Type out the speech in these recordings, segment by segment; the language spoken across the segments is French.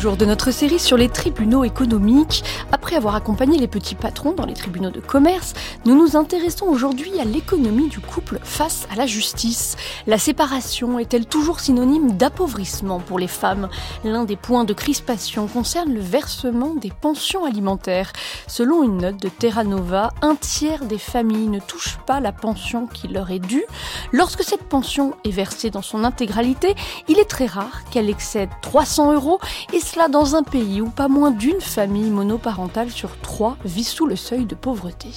Jour de notre série sur les tribunaux économiques. Après avoir accompagné les petits patrons dans les tribunaux de commerce, nous nous intéressons aujourd'hui à l'économie du couple face à la justice. La séparation est-elle toujours synonyme d'appauvrissement pour les femmes? L'un des points de crispation concerne le versement des pensions alimentaires. Selon une note de Terra Nova, un tiers des familles ne touchent pas la pension qui leur est due. Lorsque cette pension est versée dans son intégralité, il est très rare qu'elle excède 300 euros et cela dans un pays où pas moins d'une famille monoparentale sur trois vit sous le seuil de pauvreté.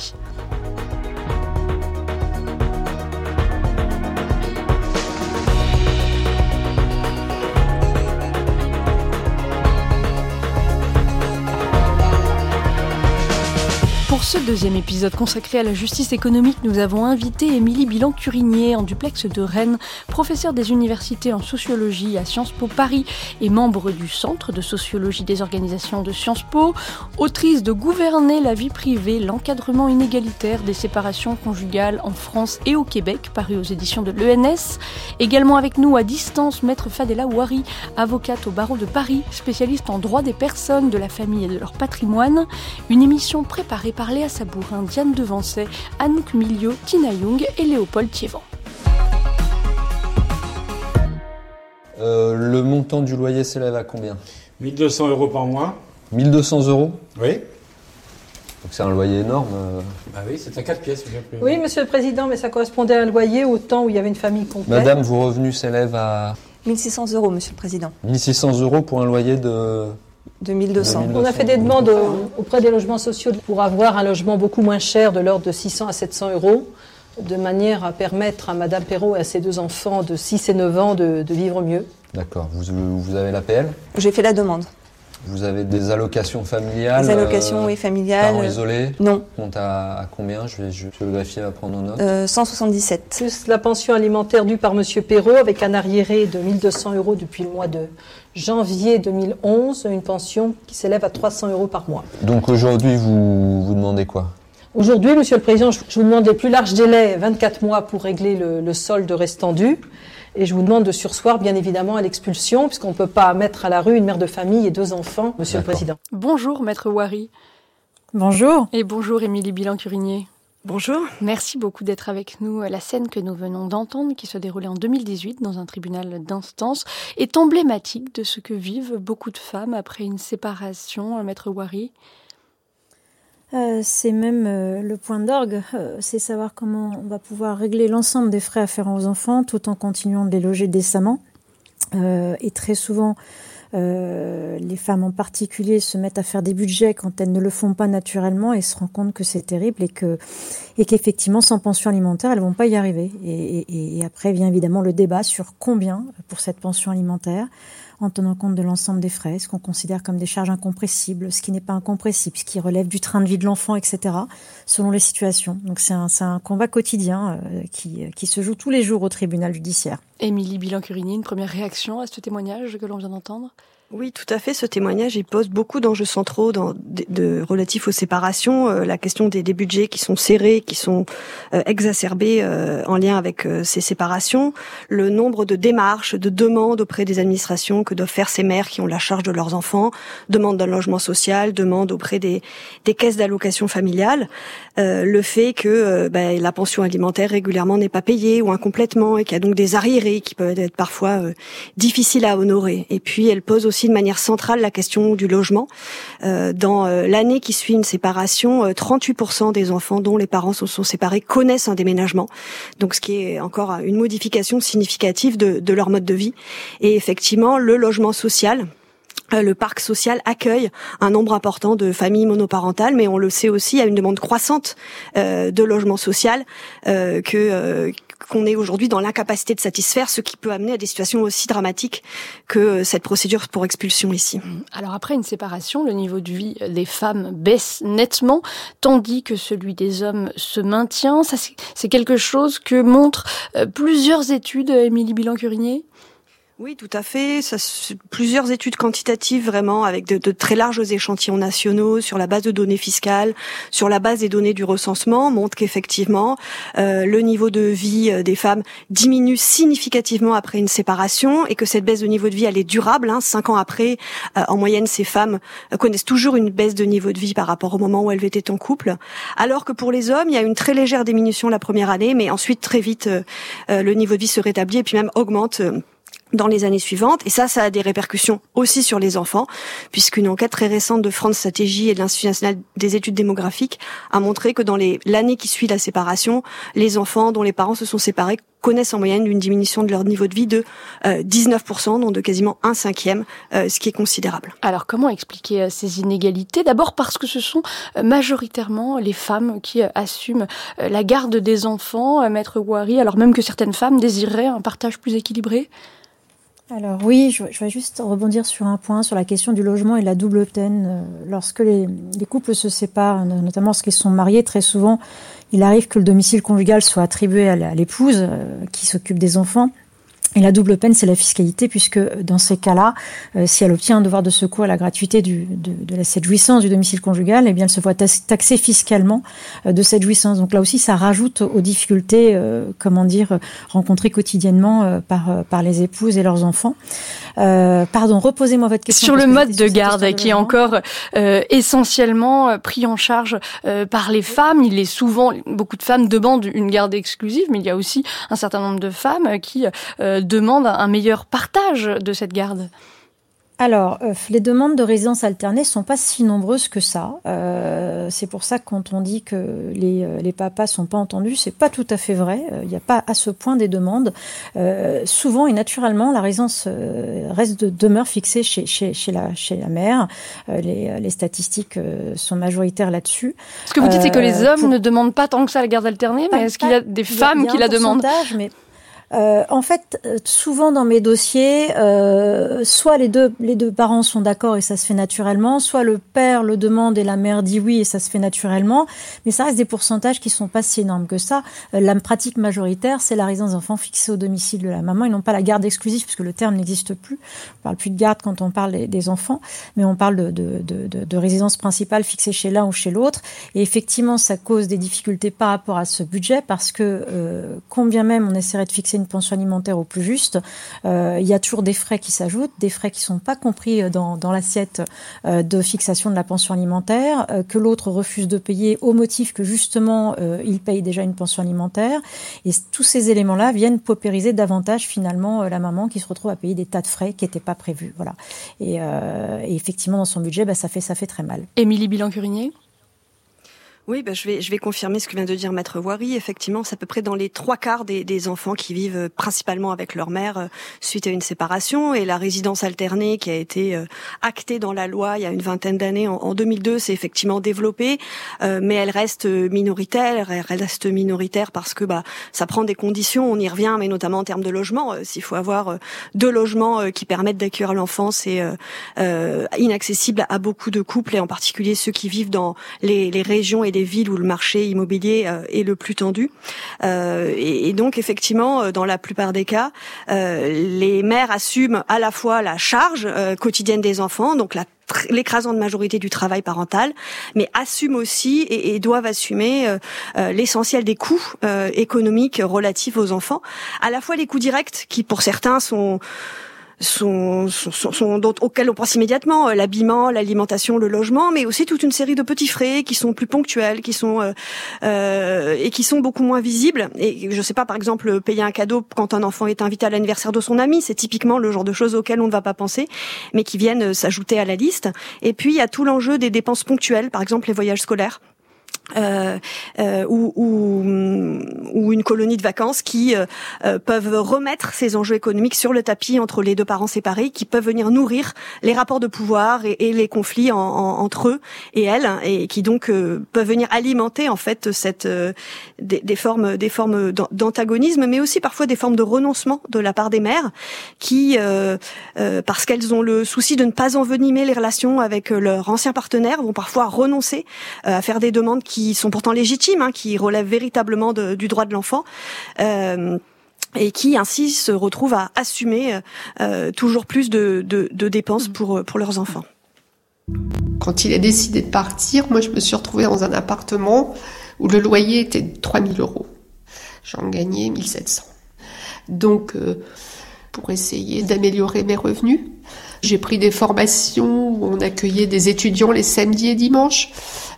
Ce deuxième épisode consacré à la justice économique, nous avons invité Émilie Bilan-Curinier en duplex de Rennes, professeure des universités en sociologie à Sciences Po Paris et membre du Centre de sociologie des organisations de Sciences Po, autrice de Gouverner la vie privée, l'encadrement inégalitaire des séparations conjugales en France et au Québec, paru aux éditions de l'ENS. Également avec nous à distance, maître Fadela Ouari, avocate au barreau de Paris, spécialiste en droit des personnes, de la famille et de leur patrimoine. Une émission préparée par Léa Sabourin, Diane Devancet, Anouk Milio, Tina Young et Léopold Thiévan. Euh, le montant du loyer s'élève à combien? 1200 euros par mois. 1200 euros? Oui. Donc c'est un loyer énorme. euh. Bah oui, c'est à 4 pièces. plus. Oui, monsieur le président, mais ça correspondait à un loyer au temps où il y avait une famille complète. Madame, vos revenus s'élèvent à 1600 euros, monsieur le président. 1600 euros pour un loyer de... 2200. 2200. On a fait des demandes au- auprès des logements sociaux pour avoir un logement beaucoup moins cher, de l'ordre de 600 à 700 euros, de manière à permettre à Madame Perrault et à ses deux enfants de 6 et 9 ans de, de vivre mieux. D'accord. Vous, vous avez l'APL? J'ai fait la demande. Vous avez des allocations familiales Les allocations, euh, oui, familiales. Parents isolés? Non, Compte à, à combien? Je vais, greffier va prendre en note. euh, 177. Plus la pension alimentaire due par Monsieur Perrault, avec un arriéré de 1200 euros depuis le mois de janvier 2011, une pension qui s'élève à 300 euros par mois. Donc aujourd'hui, vous, vous demandez quoi? Aujourd'hui, Monsieur le Président, je vous demande les plus larges délais, 24 mois pour régler le, le solde restant dû. Et je vous demande de sursoir, bien évidemment, à l'expulsion, puisqu'on ne peut pas mettre à la rue une mère de famille et deux enfants, Monsieur le. Président. Bonjour maître Ouari Bonjour. et bonjour Émilie Bilan-Curinier. Bonjour. Merci beaucoup d'être avec nous. La scène que nous venons d'entendre, qui se déroulait en 2018 dans un tribunal d'instance, est emblématique de ce que vivent beaucoup de femmes après une séparation, euh, maître Ouari. Euh, c'est même euh, le point d'orgue, euh, c'est savoir comment on va pouvoir régler l'ensemble des frais afférents aux enfants tout en continuant de les loger décemment. Euh, et très souvent, euh, les femmes en particulier se mettent à faire des budgets quand elles ne le font pas naturellement et se rendent compte que c'est terrible et que et qu'effectivement sans pension alimentaire elles vont pas y arriver. Et, après vient évidemment le débat sur combien pour cette pension alimentaire en tenant compte de l'ensemble des frais, ce qu'on considère comme des charges incompressibles, ce qui n'est pas incompressible, ce qui relève du train de vie de l'enfant, etc., selon les situations. Donc c'est un, combat quotidien euh, qui, qui se joue tous les jours au tribunal judiciaire. Émilie Bilan-Curinier, une première réaction à ce témoignage que l'on vient d'entendre? Oui, tout à fait. Ce témoignage, il pose beaucoup d'enjeux centraux dans, de, de- relatifs aux séparations. euh, la question des, des budgets qui sont serrés, qui sont euh, exacerbés euh, en lien avec euh, ces séparations. Le nombre de démarches, de demandes auprès des administrations que doivent faire ces mères qui ont la charge de leurs enfants. Demande d'un logement social, demande auprès des, des caisses d'allocation familiale. Euh, le fait que euh, ben, la pension alimentaire régulièrement n'est pas payée ou incomplètement et qu'il y a donc des arriérés qui peuvent être parfois euh, difficiles à honorer. Et puis elle pose aussi de manière centrale la question du logement. Euh, dans euh, l'année qui suit une séparation, euh, 38% des enfants dont les parents se sont séparés connaissent un déménagement. Donc ce qui est encore une modification significative de, de leur mode de vie. Et effectivement, le logement social euh, le parc social accueille un nombre important de familles monoparentales, mais on le sait aussi, il y a une demande croissante euh, de logement social euh, que euh, qu'on est aujourd'hui dans l'incapacité de satisfaire, ce qui peut amener à des situations aussi dramatiques que euh, cette procédure pour expulsion ici. Alors après une séparation, le niveau de vie des femmes baisse nettement, tandis que celui des hommes se maintient. Ça, c'est- c'est quelque chose que montrent euh, plusieurs études, Émilie Bilan-Curinier Oui, tout à fait. Ça, plusieurs études quantitatives vraiment avec de, de, très larges échantillons nationaux sur la base de données fiscales, sur la base des données du recensement montrent qu'effectivement euh, le niveau de vie euh, des femmes diminue significativement après une séparation et que cette baisse de niveau de vie elle est durable. Hein, cinq ans après, euh, en moyenne, ces femmes euh, connaissent toujours une baisse de niveau de vie par rapport au moment où elles étaient en couple. Alors que pour les hommes, il y a une très légère diminution la première année, mais ensuite très vite euh, le niveau de vie se rétablit et puis même augmente dans les années suivantes. Et ça, ça a des répercussions aussi sur les enfants, puisqu'une enquête très récente de France Stratégie et de l'Institut national des études démographiques a montré que dans l'année qui suit la séparation, les enfants dont les parents se sont séparés connaissent en moyenne une diminution de leur niveau de vie de 19%, euh, donc de quasiment un cinquième, euh, ce qui est considérable. Alors comment expliquer euh, ces inégalités? D'abord parce que ce sont majoritairement les femmes qui assument la garde des enfants, Maître Wari, alors même que certaines femmes désireraient un partage plus équilibré? Alors oui, je, vais juste rebondir sur un point, sur la question du logement et de la double peine. Euh, lorsque les, couples se séparent, notamment lorsqu'ils sont mariés, très souvent, il arrive que le domicile conjugal soit attribué à l'épouse euh, qui s'occupe des enfants. Et la double peine, c'est la fiscalité, puisque dans ces cas-là, euh, si elle obtient un devoir de secours à la gratuité du, de, de cette jouissance du domicile conjugal, eh bien, elle se voit taxée fiscalement euh, de cette jouissance. Donc là aussi, ça rajoute aux difficultés, euh, comment dire, rencontrées quotidiennement par, par les épouses et leurs enfants. pardon, reposez-moi votre question. Sur le mode de garde, qui est encore essentiellement pris en charge par les femmes. Il est souvent, beaucoup de femmes demandent une garde exclusive, mais il y a aussi un certain nombre de femmes qui demande un meilleur partage de cette garde alors, euh, les demandes de résidence alternée sont pas si nombreuses que ça. Euh, c'est pour ça que quand on dit que les, euh, les papas sont pas entendus, c'est pas tout à fait vrai. Il n'y a pas à ce point des demandes. souvent et naturellement, la résidence reste de demeure fixée chez, chez, chez, la, chez la mère. Les, les, statistiques sont majoritaires là-dessus. Ce que vous dites, c'est que les hommes ne demandent pas tant que ça la garde alternée, mais est-ce qu'il y a des femmes qui la demandent? mais euh, en fait, euh, souvent dans mes dossiers, euh, soit les deux, les deux parents sont d'accord et ça se fait naturellement, soit le père le demande et la mère dit oui et ça se fait naturellement, mais ça reste des pourcentages qui sont pas si énormes que ça. la pratique majoritaire, c'est la résidence d'enfants fixée au domicile de la maman et non pas la garde exclusive, puisque le terme n'existe plus. On parle plus de garde quand on parle des, enfants, mais on parle de, de, de résidence principale fixée chez l'un ou chez l'autre. Et effectivement, ça cause des difficultés par rapport à ce budget, parce que combien même on essaierait de fixer une une pension alimentaire au plus juste, euh, il y a toujours des frais qui s'ajoutent, des frais qui sont pas compris dans, dans l'assiette euh, de fixation de la pension alimentaire, euh, que l'autre refuse de payer au motif que justement il paye déjà une pension alimentaire. Et tous ces éléments-là viennent paupériser davantage finalement la maman qui se retrouve à payer des tas de frais qui n'étaient pas prévus. Voilà. Et, et, effectivement, dans son budget, bah, ça fait ça fait très mal. Émilie Bilan-Curinier oui, bah, je vais je vais confirmer ce que vient de dire Maître Voirie. Effectivement, c'est à peu près dans les trois quarts des, des enfants qui vivent euh, principalement avec leur mère euh, suite à une séparation et la résidence alternée qui a été euh, actée dans la loi il y a une vingtaine d'années en, 2002 s'est effectivement développée, mais elle reste minoritaire. Elle reste minoritaire parce que bah ça prend des conditions. On y revient, mais notamment en termes de logement. S'il faut avoir deux logements qui permettent d'accueillir l'enfant, c'est inaccessible à beaucoup de couples et en particulier ceux qui vivent dans les, les régions des villes où le marché immobilier euh, est le plus tendu. Euh, et, donc effectivement, euh, dans la plupart des cas, les mères assument à la fois la charge quotidienne des enfants, donc l'écrasante majorité du travail parental, mais assument aussi et, doivent assumer l'essentiel des coûts économiques relatifs aux enfants, à la fois les coûts directs qui pour certains sont sont, sont, sont auxquels on pense immédiatement euh, l'habillement, l'alimentation, le logement, mais aussi toute une série de petits frais qui sont plus ponctuels, qui sont euh, euh, et qui sont beaucoup moins visibles. Et je sais pas, par exemple, payer un cadeau quand un enfant est invité à l'anniversaire de son ami, c'est typiquement le genre de choses auxquelles on ne va pas penser, mais qui viennent s'ajouter à la liste. Et puis il y a tout l'enjeu des dépenses ponctuelles, par exemple les voyages scolaires euh, euh, ou, ou, ou, une colonie de vacances qui euh, euh, peuvent remettre ces enjeux économiques sur le tapis entre les deux parents séparés, qui peuvent venir nourrir les rapports de pouvoir et, les conflits en, en, entre eux et elles, et qui donc euh, peuvent venir alimenter en fait cette des, des, formes des formes d'antagonisme, mais aussi parfois des formes de renoncement de la part des mères, qui parce qu'elles ont le souci de ne pas envenimer les relations avec leur ancien partenaire, vont parfois renoncer à faire des demandes qui sont pourtant légitimes, hein, qui relèvent véritablement du droit de l'enfant. Euh, et qui ainsi se retrouvent à assumer toujours plus de, dépenses pour, pour leurs enfants. Quand il a décidé de partir, moi je me suis retrouvée dans un appartement où le loyer était de 3000 euros. J'en gagnais 1700. Donc, euh, pour essayer d'améliorer mes revenus, j'ai pris des formations où on accueillait des étudiants les samedis et dimanches,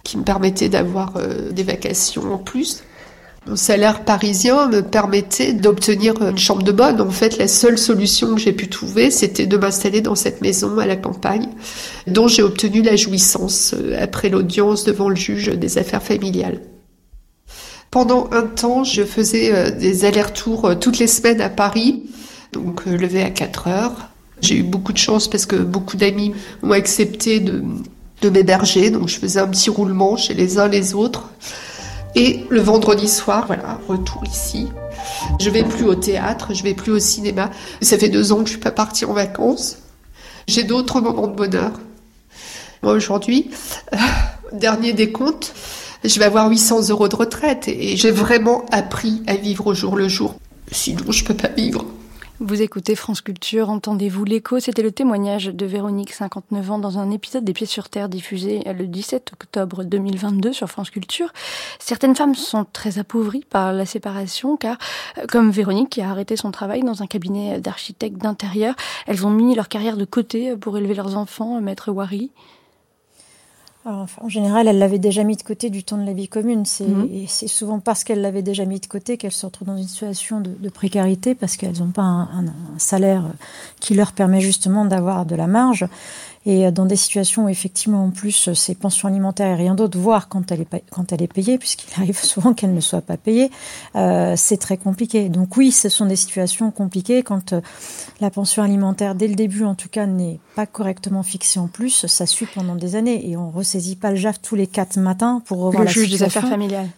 qui me permettaient d'avoir euh, des vacations en plus. Mon salaire parisien me permettait d'obtenir une chambre de bonne. En fait, la seule solution que j'ai pu trouver, c'était de m'installer dans cette maison à la campagne, dont j'ai obtenu la jouissance euh, après l'audience devant le juge des affaires familiales. Pendant un temps, je faisais euh, des allers-retours toutes les semaines à Paris, donc levé à 4 heures. J'ai eu beaucoup de chance parce que beaucoup d'amis ont accepté de, m'héberger, donc je faisais un petit roulement chez les uns les autres. Et le vendredi soir, voilà, retour ici. Je vais plus au théâtre, je vais plus au cinéma. Ça fait deux ans que je suis pas partie en vacances. J'ai d'autres moments de bonheur. Moi aujourd'hui, euh, dernier des comptes, je vais avoir 800 euros de retraite et j'ai vraiment appris à vivre au jour le jour. Sinon, je peux pas vivre. Vous écoutez France Culture, entendez-vous l'écho C'était le témoignage de Véronique, 59 ans, dans un épisode des Pieds sur Terre diffusé le 17 octobre 2022 sur France Culture. Certaines femmes sont très appauvries par la séparation car, euh, comme Véronique qui a arrêté son travail dans un cabinet d'architecte d'intérieur, elles ont mis leur carrière de côté pour élever leurs enfants, maître Wari en général, elle l'avait déjà mis de côté du temps de la vie commune. C'est Mhm. souvent parce qu'elle l'avait déjà mis de côté qu'elles se retrouvent dans une situation de, de précarité parce qu'elles n'ont pas un, un- un salaire qui leur permet justement d'avoir de la marge. Et euh, dans des situations où effectivement en plus c'est pensions alimentaires et rien d'autre, voire quand elle est, quand elle est payée, puisqu'il arrive souvent qu'elle ne soit pas payée, euh, c'est très compliqué. Donc oui, ce sont des situations compliquées quand euh, la pension alimentaire, dès le début en tout cas, n'est pas correctement fixée en plus, ça suit pendant des années et on ressaisit pas le JAF tous les quatre matins pour revoir Le la juge des affaires familiales.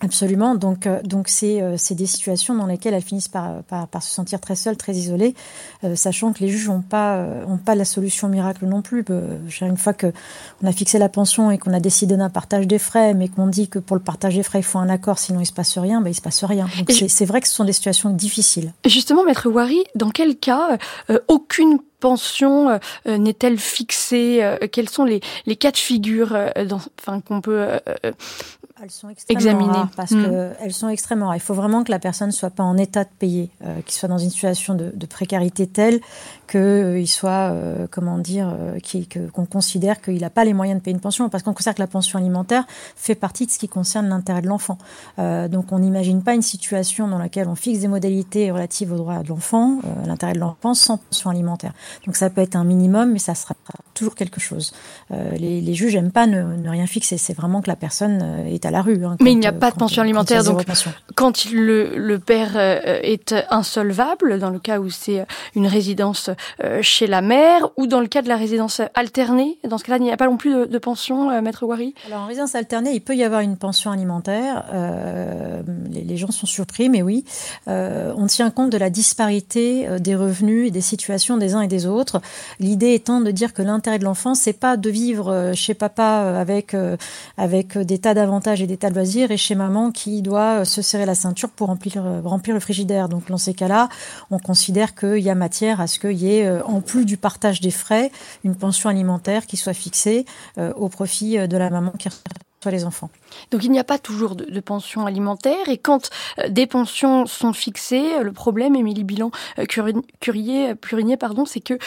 Absolument. Donc, euh, donc c'est euh, c'est des situations dans lesquelles elles finissent par, par, par se sentir très seules, très isolées, euh, sachant que les juges n'ont pas euh, ont pas la solution miracle non plus. Une fois que on a fixé la pension et qu'on a décidé d'un partage des frais, mais qu'on dit que pour le partage des frais il faut un accord, sinon il se passe rien, ben il se passe rien. Donc c'est c'est vrai que ce sont des situations difficiles. Justement, maître Wari, dans quel cas euh, aucune pension euh, n'est-elle fixée euh, Quels sont les, les cas de figure euh, dans- enfin, qu'on peut Elles sont extrêmement examiner rares parce Mm. que elles sont extrêmement rares. Il faut vraiment que la personne soit pas en état de payer, euh, qu'il soit dans une situation de, de précarité telle qu'il soit, euh, comment dire, euh, qu'on considère qu'il n'a pas les moyens de payer une pension, parce qu'on considère que la pension alimentaire fait partie de ce qui concerne l'intérêt de l'enfant. Euh, donc on n'imagine pas une situation dans laquelle on fixe des modalités relatives aux droits de l'enfant, euh, l'intérêt de l'enfant, sans pension alimentaire. Donc ça peut être un minimum, mais ça sera toujours quelque chose. Euh, les, les juges n'aiment pas ne, ne rien fixer. C'est vraiment que la personne euh, est à la rue. hein, Mais quand, il n'y a euh, pas de quand- pension quand alimentaire, zéro donc pension. quand le, le père euh, est insolvable, dans le cas où c'est une résidence euh, chez la mère, ou dans le cas de la résidence alternée, dans ce cas-là, il n'y a pas non plus de, pension, euh, maître Wari Alors en résidence alternée, il peut y avoir une pension alimentaire. Euh, les, gens sont surpris, mais oui, Euh, on tient compte de la disparité euh, des revenus et des situations des uns et des autres. L'idée étant de dire que l'intérêt de l'enfant, c'est pas de vivre euh, chez papa euh, avec euh, avec des tas d'avantages et des tas de loisirs, et chez maman qui doit euh, se serrer la ceinture pour remplir euh, remplir le frigidaire. Donc dans ces cas-là, on considère qu'il y a matière à ce qu'il y ait, euh, en plus du partage des frais, une pension alimentaire qui soit fixée euh, au profit euh, de la maman qui reçoit les enfants. Donc il n'y a pas toujours de, pension alimentaire et quand des pensions sont fixées, le problème, Émilie Bilan Curi- Curier, Purinier, c'est que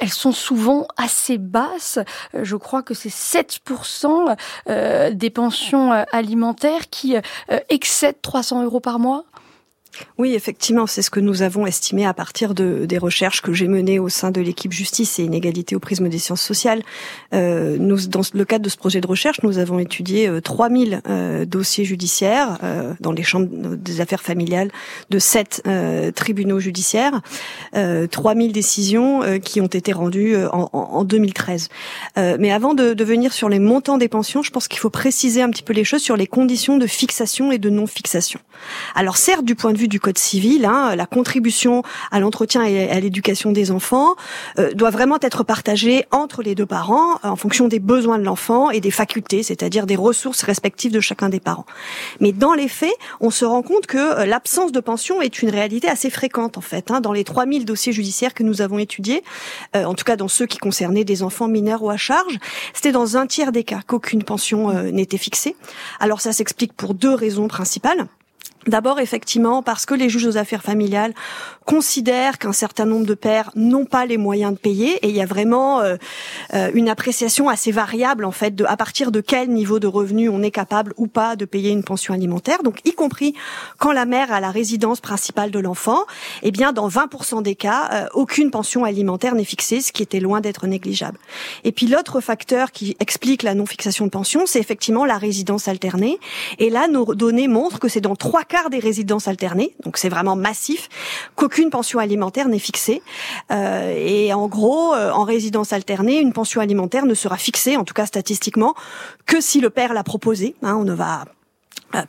elles sont souvent assez basses. Je crois que c'est 7% euh, des pensions alimentaires qui excèdent 300 euros par mois. Oui, effectivement, c'est ce que nous avons estimé à partir de, des recherches que j'ai menées au sein de l'équipe justice et inégalité au prisme des sciences sociales. Euh, nous, dans le cadre de ce projet de recherche, nous avons étudié euh, 3000 euh, dossiers judiciaires euh, dans les chambres des affaires familiales de sept euh, tribunaux judiciaires, euh, 3000 décisions euh, qui ont été rendues euh, en, en, en 2013. Euh, mais avant de, de venir sur les montants des pensions, je pense qu'il faut préciser un petit peu les choses sur les conditions de fixation et de non-fixation. Alors certes, du point de vue du Code civil, hein, la contribution à l'entretien et à l'éducation des enfants euh, doit vraiment être partagée entre les deux parents en fonction des besoins de l'enfant et des facultés, c'est-à-dire des ressources respectives de chacun des parents. Mais dans les faits, on se rend compte que euh, l'absence de pension est une réalité assez fréquente en fait. Hein, dans les 3000 dossiers judiciaires que nous avons étudiés, euh, en tout cas dans ceux qui concernaient des enfants mineurs ou à charge, c'était dans un tiers des cas qu'aucune pension n'était fixée. Alors ça s'explique pour deux raisons principales. D'abord, effectivement, parce que les juges aux affaires familiales considèrent qu'un certain nombre de pères n'ont pas les moyens de payer, et il y a vraiment euh, euh, une appréciation assez variable en fait de à partir de quel niveau de revenu on est capable ou pas de payer une pension alimentaire. Donc, y compris quand la mère a la résidence principale de l'enfant, eh bien, dans 20% des cas, euh, aucune pension alimentaire n'est fixée, ce qui était loin d'être négligeable. Et puis l'autre facteur qui explique la non fixation de pension, c'est effectivement la résidence alternée. Et là, nos données montrent que c'est dans trois quart des résidences alternées, donc c'est vraiment massif, qu'aucune pension alimentaire n'est fixée. Euh, et en gros, euh, en résidence alternée, une pension alimentaire ne sera fixée, en tout cas statistiquement, que si le père l'a proposé. Hein, on ne va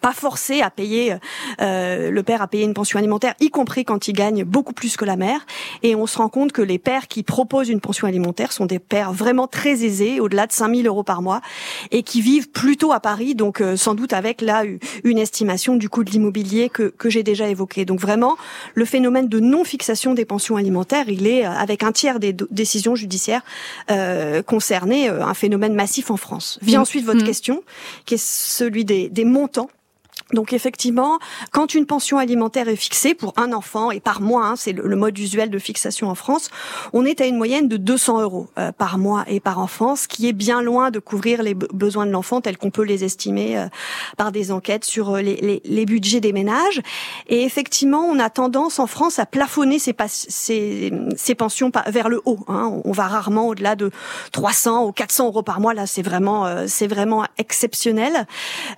pas forcé à payer euh, le père à payer une pension alimentaire, y compris quand il gagne beaucoup plus que la mère. Et on se rend compte que les pères qui proposent une pension alimentaire sont des pères vraiment très aisés, au-delà de 5000 euros par mois, et qui vivent plutôt à Paris, donc euh, sans doute avec là une estimation du coût de l'immobilier que, que j'ai déjà évoqué. Donc vraiment, le phénomène de non-fixation des pensions alimentaires, il est avec un tiers des décisions judiciaires euh, concernées un phénomène massif en France. Vient mmh. ensuite votre mmh. question, qui est celui des, des montants donc effectivement, quand une pension alimentaire est fixée pour un enfant et par mois, hein, c'est le, mode usuel de fixation en France, on est à une moyenne de 200 euros euh, par mois et par enfant, ce qui est bien loin de couvrir les besoins de l'enfant tels qu'on peut les estimer euh, par des enquêtes sur euh, les, les, budgets des ménages. Et effectivement, on a tendance en France à plafonner ces, ces pensions vers le haut. Hein. On va rarement au-delà de 300 ou 400 euros par mois. Là, c'est vraiment, c'est vraiment exceptionnel.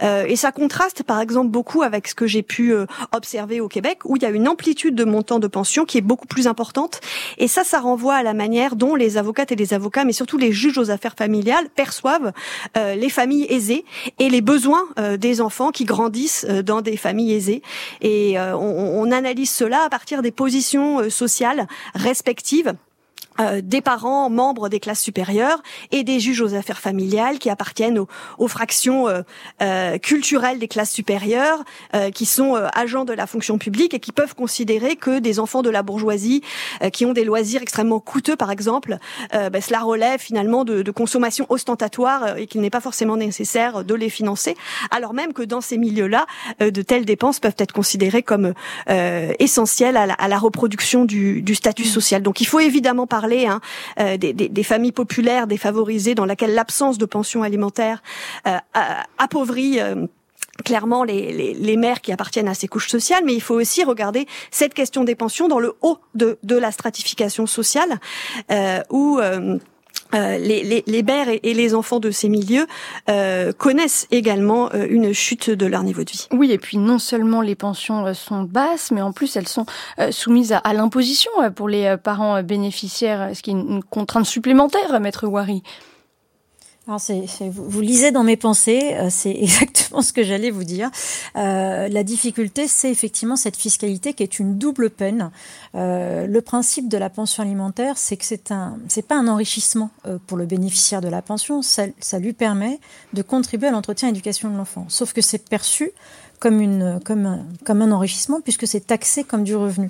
et ça contraste, par exemple beaucoup avec ce que j'ai pu euh, observer au Québec, où il y a une amplitude de montant de pension qui est beaucoup plus importante. Et ça, ça renvoie à la manière dont les avocates et les avocats, mais surtout les juges aux affaires familiales, perçoivent euh, les familles aisées et les besoins euh, des enfants qui grandissent dans des familles aisées. Et on, on analyse cela à partir des positions sociales respectives euh, des parents membres des classes supérieures et des juges aux affaires familiales qui appartiennent aux, aux fractions euh, euh, culturelles des classes supérieures, qui sont agents de la fonction publique et qui peuvent considérer que des enfants de la bourgeoisie qui ont des loisirs extrêmement coûteux, par exemple, ben, cela relève finalement de, de consommation ostentatoire et qu'il n'est pas forcément nécessaire de les financer, alors même que dans ces milieux-là, de telles dépenses peuvent être considérées comme essentielles à la, à la reproduction du, du statut mmh. social. Donc il faut évidemment parler Hein, euh, des, familles populaires défavorisées dans laquelle l'absence de pension alimentaire euh, appauvrit euh, clairement les, mères qui appartiennent à ces couches sociales, mais il faut aussi regarder cette question des pensions dans le haut de, la stratification sociale, où les, les, mères et, les enfants de ces milieux euh, connaissent également euh, une chute de leur niveau de vie. Oui, et puis non seulement les pensions sont basses, mais en plus elles sont soumises à, l'imposition pour les parents bénéficiaires, ce qui est une contrainte supplémentaire, maître Wari. Vous, lisez dans mes pensées, euh, c'est exactement ce que j'allais vous dire. Euh, la difficulté, c'est effectivement cette fiscalité qui est une double peine. Euh, le principe de la pension alimentaire, c'est que c'est un, c'est pas un enrichissement pour le bénéficiaire de la pension, ça, ça lui permet de contribuer à l'entretien et l'éducation de l'enfant. Sauf que c'est perçu comme, une, comme, un, comme un enrichissement puisque c'est taxé comme du revenu.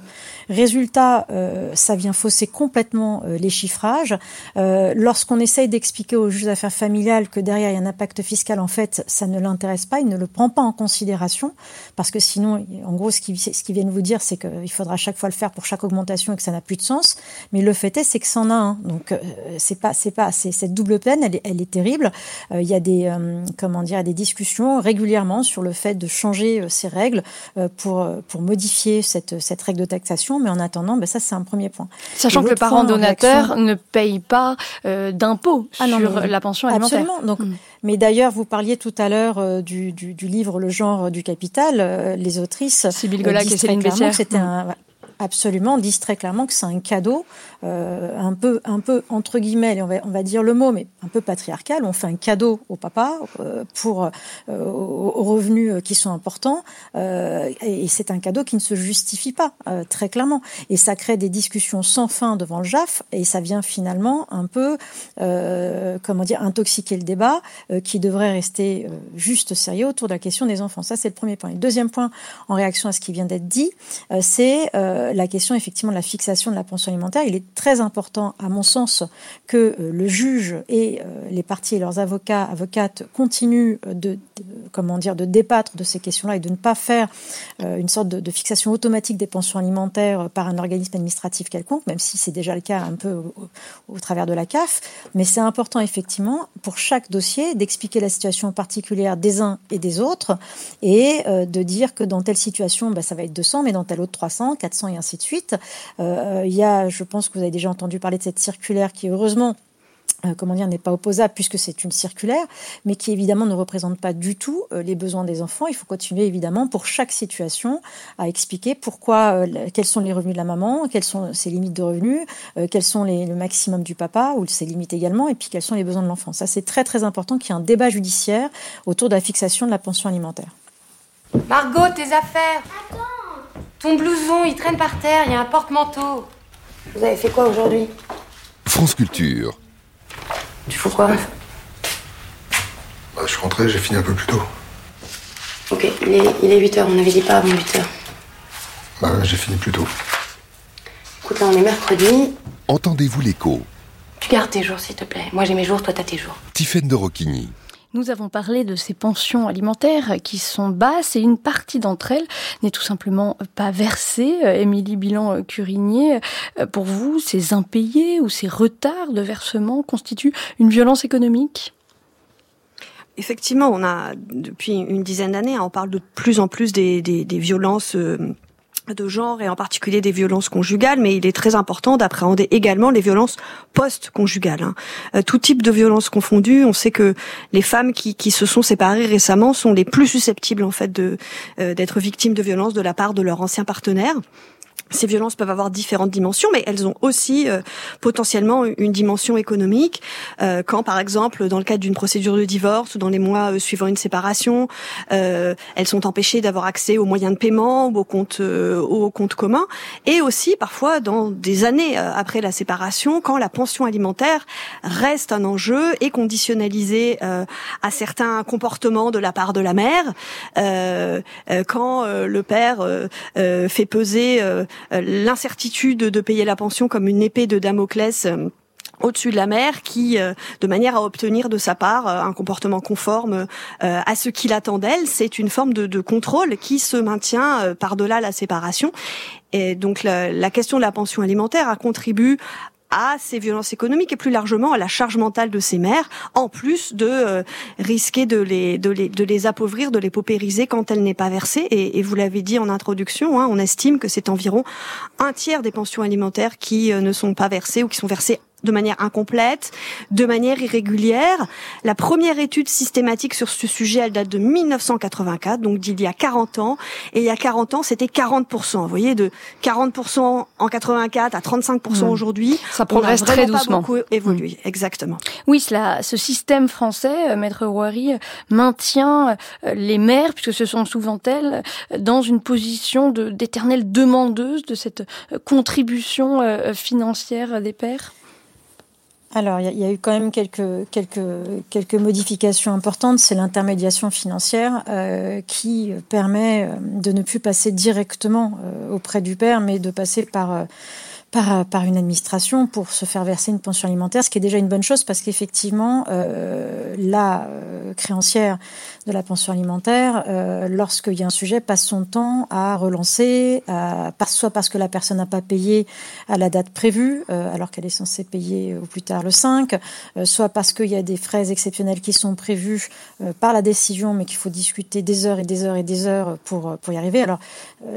Résultat, euh, ça vient fausser complètement euh, les chiffrages. Euh, Lorsqu'on essaye d'expliquer aux juges d'affaires familiales que derrière il y a un impact fiscal, en fait, ça ne l'intéresse pas, il ne le prend pas en considération parce que sinon, en gros, ce qu'ils ce viennent vous dire, c'est qu'il faudra chaque fois le faire pour chaque augmentation et que ça n'a plus de sens. Mais le fait est, c'est que c'en a un. Donc, c'est c'est pas, c'est cette double peine, elle est, terrible. Il y a des, comment dire, des discussions régulièrement sur le fait de changer euh, ces règles euh, pour, euh, pour modifier cette, cette règle de taxation. Mais en attendant, ben ça, c'est un premier point. Sachant que le parent donateur ne paye pas d'impôts ah sur la pension alimentaire. Absolument. Donc, hmm. Mais d'ailleurs, vous parliez tout à l'heure du, du, du, livre Le genre du capital. les autrices. Sybille Golac et Céline C'était un, absolument disent très clairement que c'est un cadeau, euh, un peu, un peu entre guillemets, on va, on va dire le mot, mais un peu patriarcal. On fait un cadeau au papa euh, pour euh, aux revenus qui sont importants, euh, et c'est un cadeau qui ne se justifie pas euh, très clairement. Et ça crée des discussions sans fin devant le JAF, et ça vient finalement un peu, comment dire, intoxiquer le débat qui devrait rester juste sérieux autour de la question des enfants. Ça, c'est le premier point. Le deuxième point, en réaction à ce qui vient d'être dit, c'est la question effectivement de la fixation de la pension alimentaire. Il est très important, à mon sens, que euh, le juge et euh, les partis et leurs avocats, avocates continuent de, comment dire, de débattre de ces questions-là et de ne pas faire euh, une sorte de, fixation automatique des pensions alimentaires par un organisme administratif quelconque, même si c'est déjà le cas un peu au, au travers de la CAF. Mais c'est important effectivement pour chaque dossier d'expliquer la situation particulière des uns et des autres et de dire que dans telle situation, bah, ça va être 200, mais dans telle autre 300, 400 et ainsi de suite. Euh, il y a, je pense que vous avez déjà entendu parler de cette circulaire qui, heureusement, euh, comment dire, n'est pas opposable puisque c'est une circulaire, mais qui évidemment ne représente pas du tout euh, les besoins des enfants. Il faut continuer évidemment pour chaque situation à expliquer pourquoi, quels sont les revenus de la maman, quelles sont ses limites de revenus, quels sont les, le maximum du papa ou ses limites également, et puis quels sont les besoins de l'enfant. Ça, c'est très très important qu'il y ait un débat judiciaire autour de la fixation de la pension alimentaire. Margot, tes affaires? Attends. Ton blouson, il traîne par terre, il y a un porte-manteau. Vous avez fait quoi aujourd'hui France Culture. Tu fous quoi bah, Je rentrais, j'ai fini un peu plus tôt. Ok, il est, il est 8h, on avait dit pas avant 8h. Bah, j'ai fini plus tôt. Écoute, là, on est mercredi. Entendez-vous l'écho Tu gardes tes jours, s'il te plaît. Moi, j'ai mes jours, toi, t'as tes jours. Tiffaine de Rocquigny. Nous avons parlé de ces pensions alimentaires qui sont basses et une partie d'entre elles n'est tout simplement pas versée. Émilie Bilan-Curigné, euh, pour vous, ces impayés ou ces retards de versement constituent une violence économique? Effectivement, on a depuis une dizaine d'années, on parle de plus en plus des violences euh, de genre et en particulier des violences conjugales, mais il est très important d'appréhender également les violences post-conjugales. Hein. Euh, tout type de violences confondues, on sait que les femmes qui, qui se sont séparées récemment sont les plus susceptibles en fait de euh, d'être victimes de violences de la part de leur ancien partenaire. Ces violences peuvent avoir différentes dimensions, mais elles ont aussi euh, potentiellement une dimension économique. Euh, quand, par exemple, dans le cadre d'une procédure de divorce ou dans les mois euh, suivant une séparation, elles sont empêchées d'avoir accès aux moyens de paiement ou aux comptes, aux comptes communs, et aussi parfois dans des années après la séparation, quand la pension alimentaire reste un enjeu et conditionnalisée à certains comportements de la part de la mère, quand le père fait peser euh, l'incertitude de payer la pension comme une épée de Damoclès euh, au-dessus de la mer qui, euh, de manière à obtenir de sa part un comportement conforme à ce qu'il attend d'elle, c'est une forme de, contrôle qui se maintient par-delà la séparation. Et donc la, question de la pension alimentaire a contribué à ces violences économiques et plus largement à la charge mentale de ces mères, en plus de euh, risquer de les, appauvrir, de les paupériser quand elle n'est pas versée. Et, et vous l'avez dit en introduction, hein, on estime que c'est environ un tiers des pensions alimentaires qui euh, ne sont pas versées ou qui sont versées de manière incomplète, de manière irrégulière. La première étude systématique sur ce sujet, elle date de 1984, donc d'il y a 40 ans. Et il y a 40 ans, c'était 40%. Vous voyez, de 40% en 84 à 35% mmh. aujourd'hui. Ça progresse très doucement. Pas beaucoup évolué, mmh. exactement. Oui, cela, ce système français, euh, Maître Rouari, maintient euh, les mères, puisque ce sont souvent elles, dans une position d'éternelle demandeuse de cette euh, contribution financière des pères? Alors, il y, a eu quand même quelques, quelques, quelques modifications importantes. C'est l'intermédiation financière euh, qui permet euh, de ne plus passer directement euh, auprès du père, mais de passer par par, une administration pour se faire verser une pension alimentaire, ce qui est déjà une bonne chose parce qu'effectivement, euh, la euh, créancière de la pension alimentaire, euh, lorsqu'il y a un sujet, passe son temps à relancer, soit parce que la personne n'a pas payé à la date prévue, alors qu'elle est censée payer au plus tard le 5, euh, soit parce qu'il y a des frais exceptionnels qui sont prévus par la décision, mais qu'il faut discuter des heures et des heures et des heures pour, pour y arriver. Alors,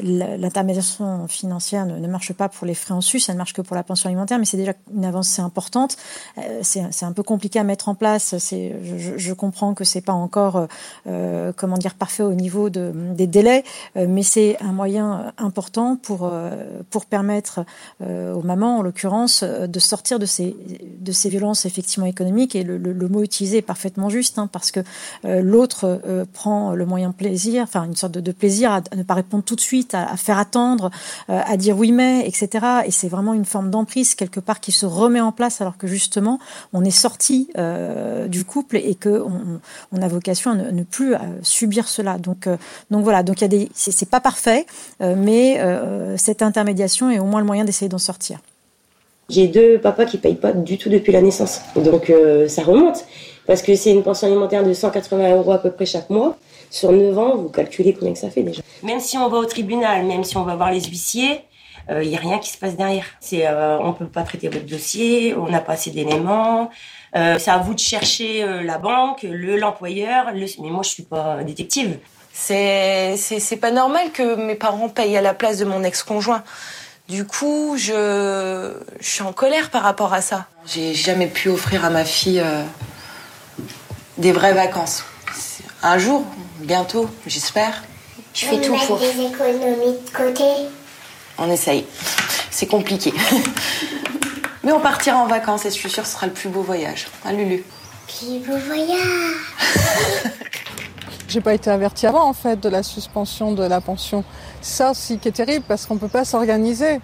l'intermédiation financière ne, ne marche pas pour les frais en sus, ça ne marche que pour la pension alimentaire, mais c'est déjà une avancée importante. Euh, c'est un peu compliqué à mettre en place. Je, comprends que c'est pas encore, comment dire, parfait au niveau de, des délais, mais c'est un moyen important pour permettre aux mamans, en l'occurrence, de sortir de ces violences effectivement économiques. Et le, mot utilisé est parfaitement juste, hein, parce que l'autre prend le moyen plaisir, enfin une sorte de, de plaisir à, ne pas répondre tout de suite, à, à faire attendre, à dire oui mais, etc. Et c'est vraiment une forme d'emprise quelque part qui se remet en place alors que justement on est sorti euh, du couple et que on, a vocation à ne, plus euh, subir cela. Donc euh, donc voilà, donc il y a des c'est pas parfait, mais cette intermédiation est au moins le moyen d'essayer d'en sortir. J'ai deux papas qui payent pas du tout depuis la naissance, donc ça remonte parce que c'est une pension alimentaire de 180 euros à peu près chaque mois. Sur 9 ans, vous calculez combien que ça fait déjà. Même si on va au tribunal, même si on va voir les huissiers, il euh, n'y a rien qui se passe derrière. C'est, euh, on peut pas traiter votre dossier, on n'a pas assez d'éléments. Euh, c'est à vous de chercher euh, la banque, le l'employeur. Le... Mais moi, je suis pas détective. C'est, c'est, c'est pas normal que mes parents payent à la place de mon ex-conjoint. Du coup, je, je suis en colère par rapport à ça. J'ai jamais pu offrir à ma fille des vraies vacances. Un jour, bientôt, j'espère. Je fais tout pour. des économies de côté on essaye. C'est compliqué. Mais on partira en vacances et je suis sûre que ce sera le plus beau voyage. Hein, Lulu Plus beau voyage J'ai pas été avertie avant en fait de la suspension de la pension. Ça aussi qui est terrible parce qu'on peut pas s'organiser.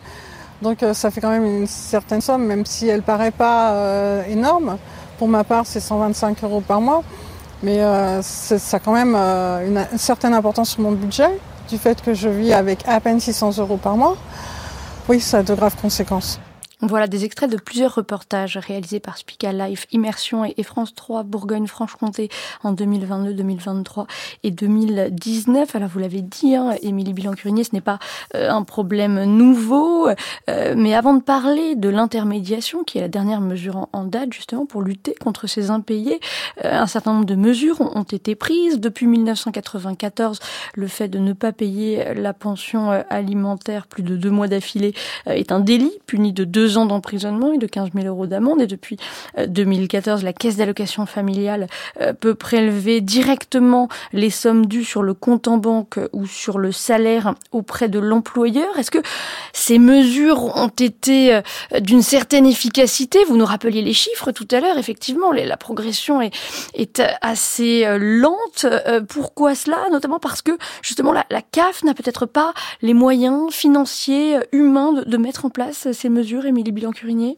Donc euh, ça fait quand même une certaine somme, même si elle paraît pas euh, énorme. Pour ma part, c'est 125 euros par mois. Mais euh, ça a quand même une certaine importance sur mon budget du fait que je vis avec à peine 600 euros par mois, oui, ça a de graves conséquences. Voilà des extraits de plusieurs reportages réalisés par Spica Life, Immersion et France 3 Bourgogne-Franche-Comté en 2022, 2023 et 2019. Alors vous l'avez dit, hein, Émilie Bilancurinier, ce n'est pas euh, un problème nouveau, euh, mais avant de parler de l'intermédiation, qui est la dernière mesure en, date justement pour lutter contre ces impayés, euh, un certain nombre de mesures ont, été prises depuis 1994. Le fait de ne pas payer la pension alimentaire plus de deux mois d'affilée est un délit puni de deux d'emprisonnement et de 15 000 euros d'amende. Et depuis 2014, euh, la caisse d'allocation familiale euh, peut prélever directement les sommes dues sur le compte en banque ou sur le salaire auprès de l'employeur. Est-ce que ces mesures ont été euh, d'une certaine efficacité? Vous nous rappeliez les chiffres tout à l'heure. Effectivement, la progression est, est assez lente. Pourquoi cela? Notamment parce que justement la, CAF n'a peut-être pas les moyens financiers, humains de, mettre en place ces mesures. Bilancurinier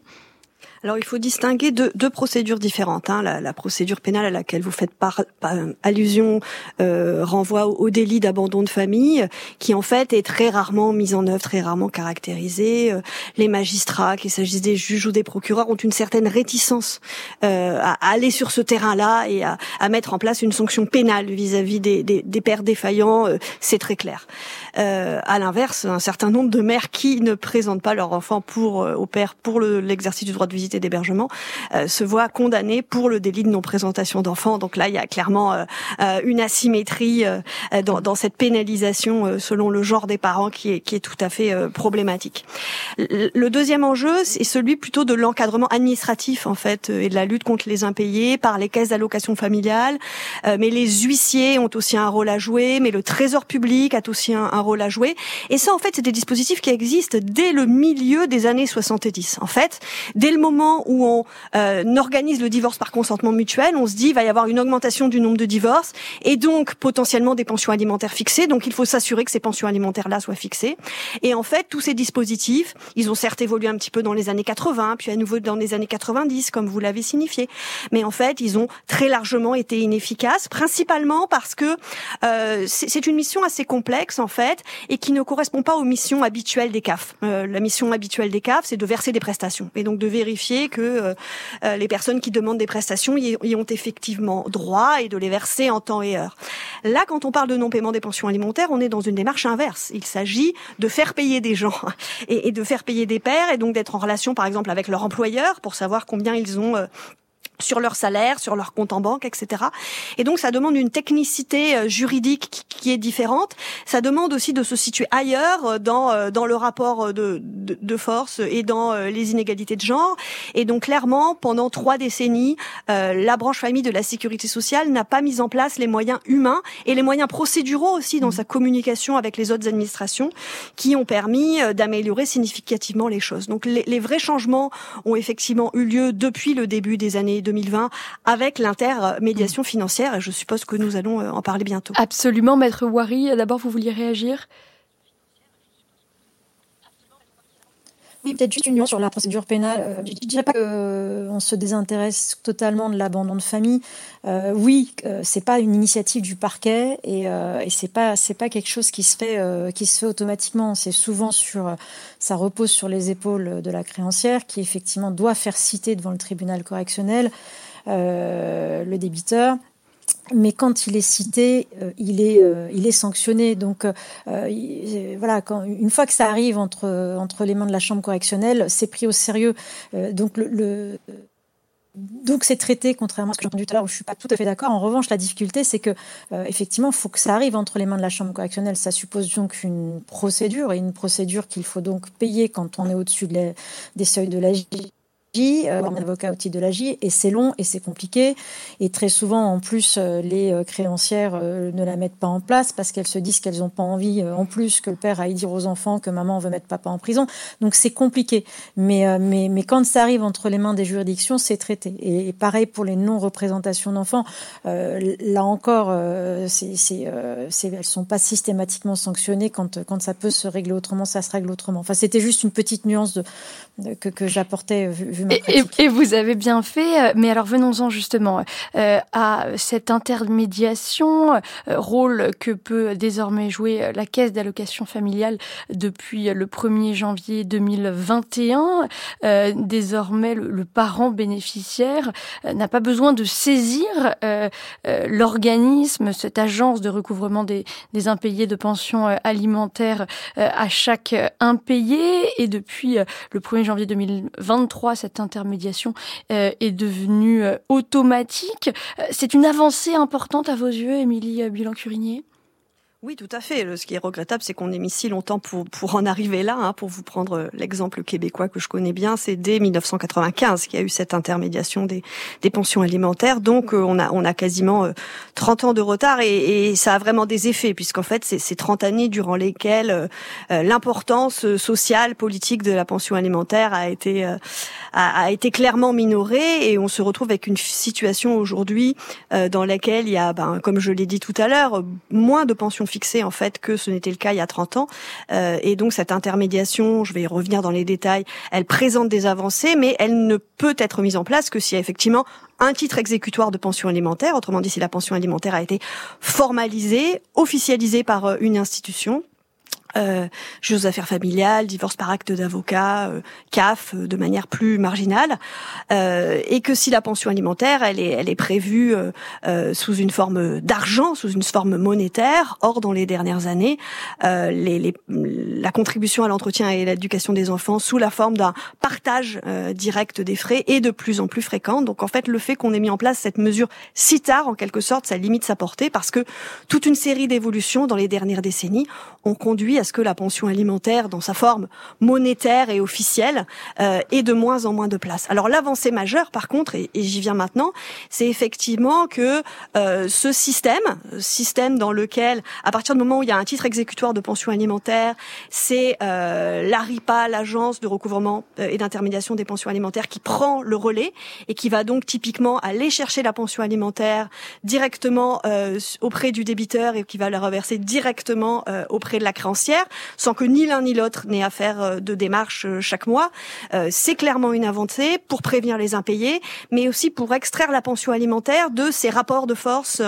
alors il faut distinguer deux, procédures différentes. Hein. La, procédure pénale à laquelle vous faites par, allusion euh, renvoie au, délit d'abandon de famille, qui en fait est très rarement mise en œuvre, très rarement caractérisé. Euh, les magistrats, qu'il s'agisse des juges ou des procureurs, ont une certaine réticence euh, à, aller sur ce terrain-là et à, mettre en place une sanction pénale vis-à-vis des, pères défaillants. Euh, c'est très clair. Euh, à l'inverse, un certain nombre de mères qui ne présentent pas leur enfant pour au père pour l'exercice du droit de visite d'hébergement euh, se voient condamnés pour le délit de non présentation d'enfants. Donc là, il y a clairement euh, euh, une asymétrie dans, dans, cette pénalisation selon le genre des parents qui est qui est tout à fait problématique. Le deuxième enjeu, c'est celui plutôt de l'encadrement administratif en fait et de la lutte contre les impayés par les caisses d'allocation familiale. mais les huissiers ont aussi un rôle à jouer, mais le Trésor public a aussi un, un rôle à jouer. Et ça, en fait, c'est des dispositifs qui existent dès le milieu des années 70. En fait, dès le moment où on euh, organise le divorce par consentement mutuel, on se dit il va y avoir une augmentation du nombre de divorces et donc potentiellement des pensions alimentaires fixées. Donc il faut s'assurer que ces pensions alimentaires-là soient fixées. Et en fait, tous ces dispositifs, ils ont certes évolué un petit peu dans les années 80, puis à nouveau dans les années 90, comme vous l'avez signifié. Mais en fait, ils ont très largement été inefficaces, principalement parce que euh, c'est une mission assez complexe en fait et qui ne correspond pas aux missions habituelles des CAF. Euh, la mission habituelle des CAF, c'est de verser des prestations et donc de vérifier que euh, euh, les personnes qui demandent des prestations y, ont effectivement droit et de les verser en temps et heure. Là, quand on parle de non-paiement des pensions alimentaires, on est dans une démarche inverse. Il s'agit de faire payer des gens et, de faire payer des pères et donc d'être en relation, par exemple, avec leur employeur pour savoir combien ils ont sur leur salaire, sur leur compte en banque, etc. Et donc ça demande une technicité euh, juridique qui est différente. Ça demande aussi de se situer ailleurs euh, dans euh, dans le rapport de, de, de force et dans les inégalités de genre. Et donc clairement, pendant trois décennies, la branche famille de la sécurité sociale n'a pas mis en place les moyens humains et les moyens procéduraux aussi dans sa communication avec les autres administrations qui ont permis d'améliorer significativement les choses. Donc les, les vrais changements ont effectivement eu lieu depuis le début des années 2020 avec l'intermédiation financière et je suppose que nous allons euh, en parler bientôt. Absolument, Maître Wari. D'abord, vous vouliez réagir? Oui, peut-être juste une nuance sur la procédure pénale. Euh, je ne dirais pas qu'on euh, se désintéresse totalement de l'abandon de famille. Euh, oui, euh, c'est pas une initiative du parquet et, euh, et c'est pas pas quelque chose qui se fait qui se fait automatiquement. C'est souvent sur ça repose sur les épaules de la créancière qui effectivement doit faire citer devant le tribunal correctionnel le débiteur mais quand il est cité, euh, il est euh, il est sanctionné. Donc euh, voilà, une fois que ça arrive entre entre les mains de la chambre correctionnelle, c'est pris au sérieux. donc le, donc c'est traité, contrairement à ce que j'ai entendu tout à l'heure, où je suis pas tout à fait d'accord. En revanche, la difficulté, c'est que effectivement, il faut que ça arrive entre les mains de la chambre correctionnelle. Ça suppose donc une procédure et une procédure qu'il faut donc payer quand on est au-dessus des seuils de la euh, un avocat au titre de l'AGI, et c'est long et c'est compliqué. Et très souvent, en plus, euh, les euh, créancières ne la mettent pas en place parce qu'elles se disent qu'elles n'ont pas envie, en plus, que le père aille dire aux enfants que maman veut mettre papa en prison. Donc c'est compliqué. Mais, mais, mais quand ça arrive entre les mains des juridictions, c'est traité. Et, pareil pour les non-représentations d'enfants. là encore, c'est, c'est, elles sont pas systématiquement sanctionnées quand, quand ça peut se régler autrement, ça se règle autrement. Enfin, c'était juste une petite nuance de, que, que j'apportais vu et, vous avez bien fait, euh, mais alors venons-en justement euh, à cette intermédiation, euh, rôle que peut désormais jouer la caisse d'allocation familiale depuis le 1er janvier 2021. désormais, le, parent bénéficiaire n'a pas besoin de saisir l'organisme, cette agence de recouvrement des, des impayés de pensions alimentaires à chaque impayé. Et depuis le 1er janvier 2023, cette intermédiation euh, est devenue euh, automatique. Euh, c'est une avancée importante à vos yeux, Émilie Bilan-Curinier oui, tout à fait. Ce qui est regrettable, c'est qu'on ait mis si longtemps pour, pour en arriver là. Hein. Pour vous prendre l'exemple québécois que je connais bien, c'est dès 1995 qu'il y a eu cette intermédiation des, des pensions alimentaires. Donc, on a, on a quasiment 30 ans de retard et, et ça a vraiment des effets, puisqu'en fait, c'est ces 30 années durant lesquelles l'importance sociale, politique de la pension alimentaire a été, a, a, été clairement minorée et on se retrouve avec une situation aujourd'hui dans laquelle il y a, ben, comme je l'ai dit tout à l'heure, moins de pensions fixé en fait que ce n'était le cas il y a 30 ans. Euh, et donc cette intermédiation, je vais y revenir dans les détails, elle présente des avancées, mais elle ne peut être mise en place que a effectivement un titre exécutoire de pension alimentaire, autrement dit si la pension alimentaire a été formalisée, officialisée par euh, une institution euh, aux affaires familiales, divorce par acte d'avocat, euh, CAF, euh, de manière plus marginale, euh, et que si la pension alimentaire, elle est, elle est prévue euh, sous une forme d'argent, sous une forme monétaire. Or, dans les dernières années, les, les, la contribution à l'entretien et l'éducation des enfants sous la forme d'un partage direct des frais est de plus en plus fréquente. Donc, en fait, le fait qu'on ait mis en place cette mesure si tard, en quelque sorte, ça limite sa portée parce que toute une série d'évolutions dans les dernières décennies ont conduit à que la pension alimentaire, dans sa forme monétaire et officielle, euh, ait de moins en moins de place. Alors l'avancée majeure, par contre, et, j'y viens maintenant, c'est effectivement que euh, ce système, système dans lequel, à partir du moment où il y a un titre exécutoire de pension alimentaire, c'est euh, l'ARIPA, l'agence de recouvrement euh, et d'intermédiation des pensions alimentaires, qui prend le relais et qui va donc typiquement aller chercher la pension alimentaire directement euh, auprès du débiteur et qui va la reverser directement auprès de la créancière sans que ni l'un ni l'autre n'ait à faire euh, de démarches euh, chaque mois. Euh, c'est clairement une avancée pour prévenir les impayés, mais aussi pour extraire la pension alimentaire de ces rapports de force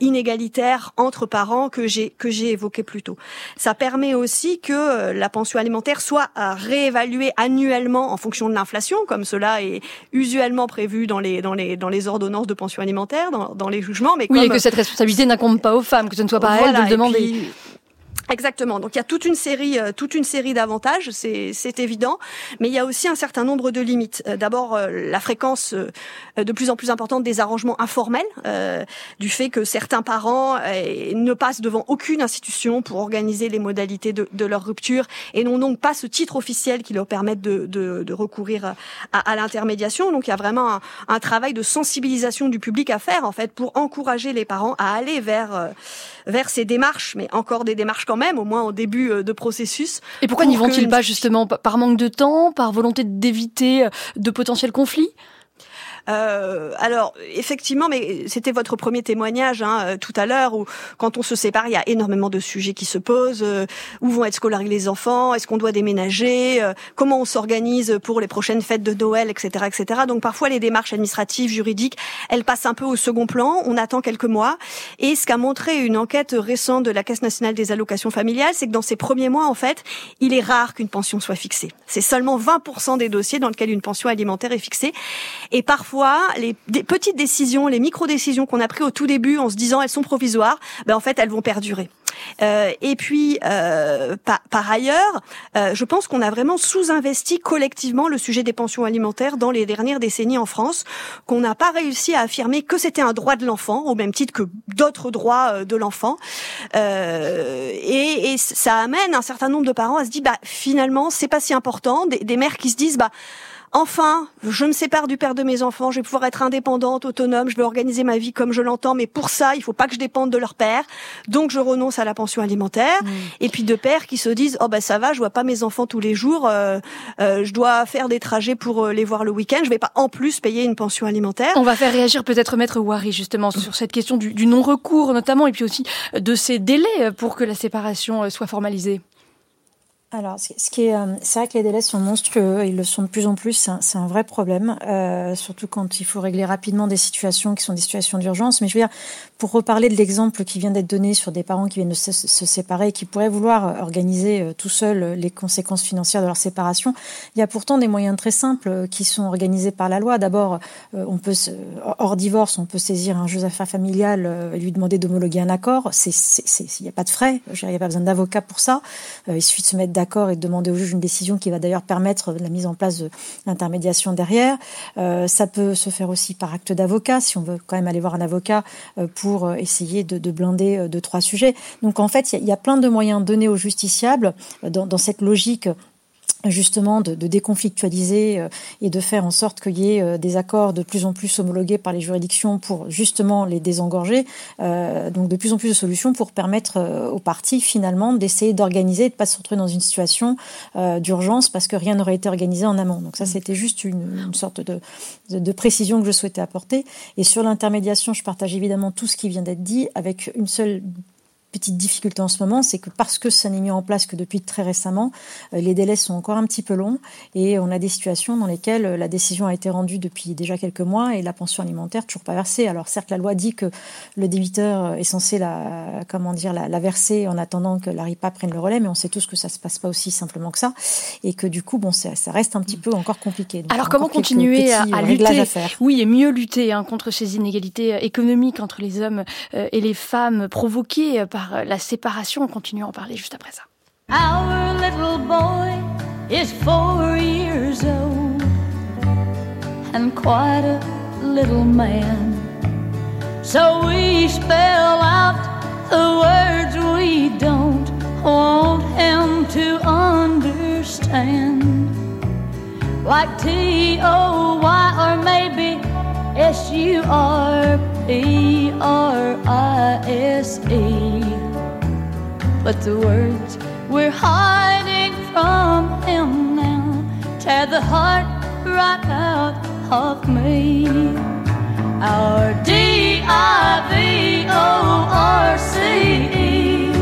inégalitaires entre parents que j'ai que j'ai évoqué plus tôt. Ça permet aussi que la pension alimentaire soit réévaluée annuellement en fonction de l'inflation, comme cela est usuellement prévu dans les dans les dans les ordonnances de pension alimentaire, dans, dans les jugements. Mais oui, et que cette responsabilité n'incombe pas aux femmes, que ce ne soit pas à elles de le demander. Exactement. Donc il y a toute une série, euh, toute une série d'avantages, c'est évident, mais il y a aussi un certain nombre de limites. Euh, D'abord euh, la fréquence de plus en plus importante des arrangements informels, du fait que certains parents ne passent devant aucune institution pour organiser les modalités de, leur rupture et n'ont donc pas ce titre officiel qui leur permette de, de, de recourir à, l'intermédiation. Donc il y a vraiment un, un travail de sensibilisation du public à faire en fait pour encourager les parents à aller vers vers ces démarches, mais encore des démarches quand même, au moins au début euh, de processus. Et pourquoi pour n'y vont-ils pas justement par manque de temps, par volonté d'éviter euh, de potentiels conflits? Euh, alors effectivement, mais c'était votre premier témoignage hein, euh, tout à l'heure où quand on se sépare, il y a énormément de sujets qui se posent. euh, où vont être scolarisés les enfants Est-ce qu'on doit déménager Euh, Comment on s'organise pour les prochaines fêtes de Noël, etc., etc. Donc parfois les démarches administratives, juridiques, elles passent un peu au second plan. On attend quelques mois. Et ce qu'a montré une enquête récente de la Caisse nationale des allocations familiales, c'est que dans ces premiers mois, en fait, il est rare qu'une pension soit fixée. C'est seulement 20% des dossiers dans lesquels une pension alimentaire est fixée. Et parfois, les petites décisions, les micro-décisions qu'on a prises au tout début en se disant elles sont provisoires, ben en fait, elles vont perdurer. Euh, et puis, euh, par, par ailleurs, euh, je pense qu'on a vraiment sous-investi collectivement le sujet des pensions alimentaires dans les dernières décennies en France, qu'on n'a pas réussi à affirmer que c'était un droit de l'enfant, au même titre que d'autres droits euh, de l'enfant. Euh, et, et ça amène un certain nombre de parents à se dire, bah finalement, c'est pas si important. Des, des mères qui se disent, bah Enfin, je me sépare du père de mes enfants, je vais pouvoir être indépendante, autonome, je vais organiser ma vie comme je l'entends, mais pour ça, il faut pas que je dépende de leur père. Donc je renonce à la pension alimentaire. Et puis de pères qui se disent "Oh ben ça va, je vois pas mes enfants tous les jours, euh, euh, je dois faire des trajets pour euh, les voir le week-end, je vais pas en plus payer une pension alimentaire." On va faire réagir peut-être Maître Wari justement sur cette question du, du non-recours notamment et puis aussi de ces délais pour que la séparation euh, soit formalisée. Alors, ce qui est, euh, c'est vrai que les délais sont monstrueux, ils le sont de plus en plus, c'est un, c'est un vrai problème, euh, surtout quand il faut régler rapidement des situations qui sont des situations d'urgence. Mais je veux dire, pour reparler de l'exemple qui vient d'être donné sur des parents qui viennent de se, séparer et qui pourraient vouloir euh, organiser euh, tout seuls euh, les conséquences financières de leur séparation, il y a pourtant des moyens très simples qui sont organisés par la loi. D'abord, hors divorce, on peut saisir un juge d'affaires familial et lui demander d'homologuer un accord. Il n'y a pas de frais, il n'y a pas besoin d'avocat pour ça. Il suffit de se mettre d'accord et de demander au juge une décision qui va d'ailleurs permettre la mise en place de l'intermédiation derrière. Ça peut se faire aussi par acte d'avocat, si on veut quand même aller voir un avocat euh, euh, essayer de, de blinder euh, deux, trois sujets. Donc en fait, il y, a- plein de moyens donnés aux justiciables euh, dans cette logique justement de, de déconflictualiser euh, et de faire en sorte qu'il y ait euh, des accords de plus en plus homologués par les juridictions pour justement les désengorger. Euh, donc de plus en plus de solutions pour permettre aux parties finalement d'essayer d'organiser, de pas se retrouver dans une situation euh, d'urgence parce que rien n'aurait été organisé en amont. Donc ça c'était juste une, une sorte de, de, de précision que je souhaitais apporter. Et sur l'intermédiation, je partage évidemment tout ce qui vient d'être dit avec une seule petite difficulté en ce moment, c'est que parce que ça n'est mis en place que depuis très récemment, euh, les délais sont encore un petit peu longs et on a des situations dans lesquelles euh, la décision a été rendue depuis déjà quelques mois et la pension alimentaire toujours pas versée. Alors certes, la loi dit que le débiteur est censé la, comment dire, la, la verser en attendant que l'ARIPA prenne le relais, mais on sait tous que ça se passe pas aussi simplement que ça et que du coup, bon, ça, ça reste un petit peu encore compliqué. Donc, Alors comment continuer à, à euh, lutter à. Oui, et mieux lutter hein, contre ces inégalités euh, économiques entre les hommes euh, et les femmes provoquées euh, euh, la séparation. On continue à en parler juste après ça. Our little boy is four years old and quite a little man. So we spell out the words we don't want him to understand. Like T O Y or maybe S U R P R I S E. But the words we're hiding from him now tear the heart right out of me. Our D I V O R C E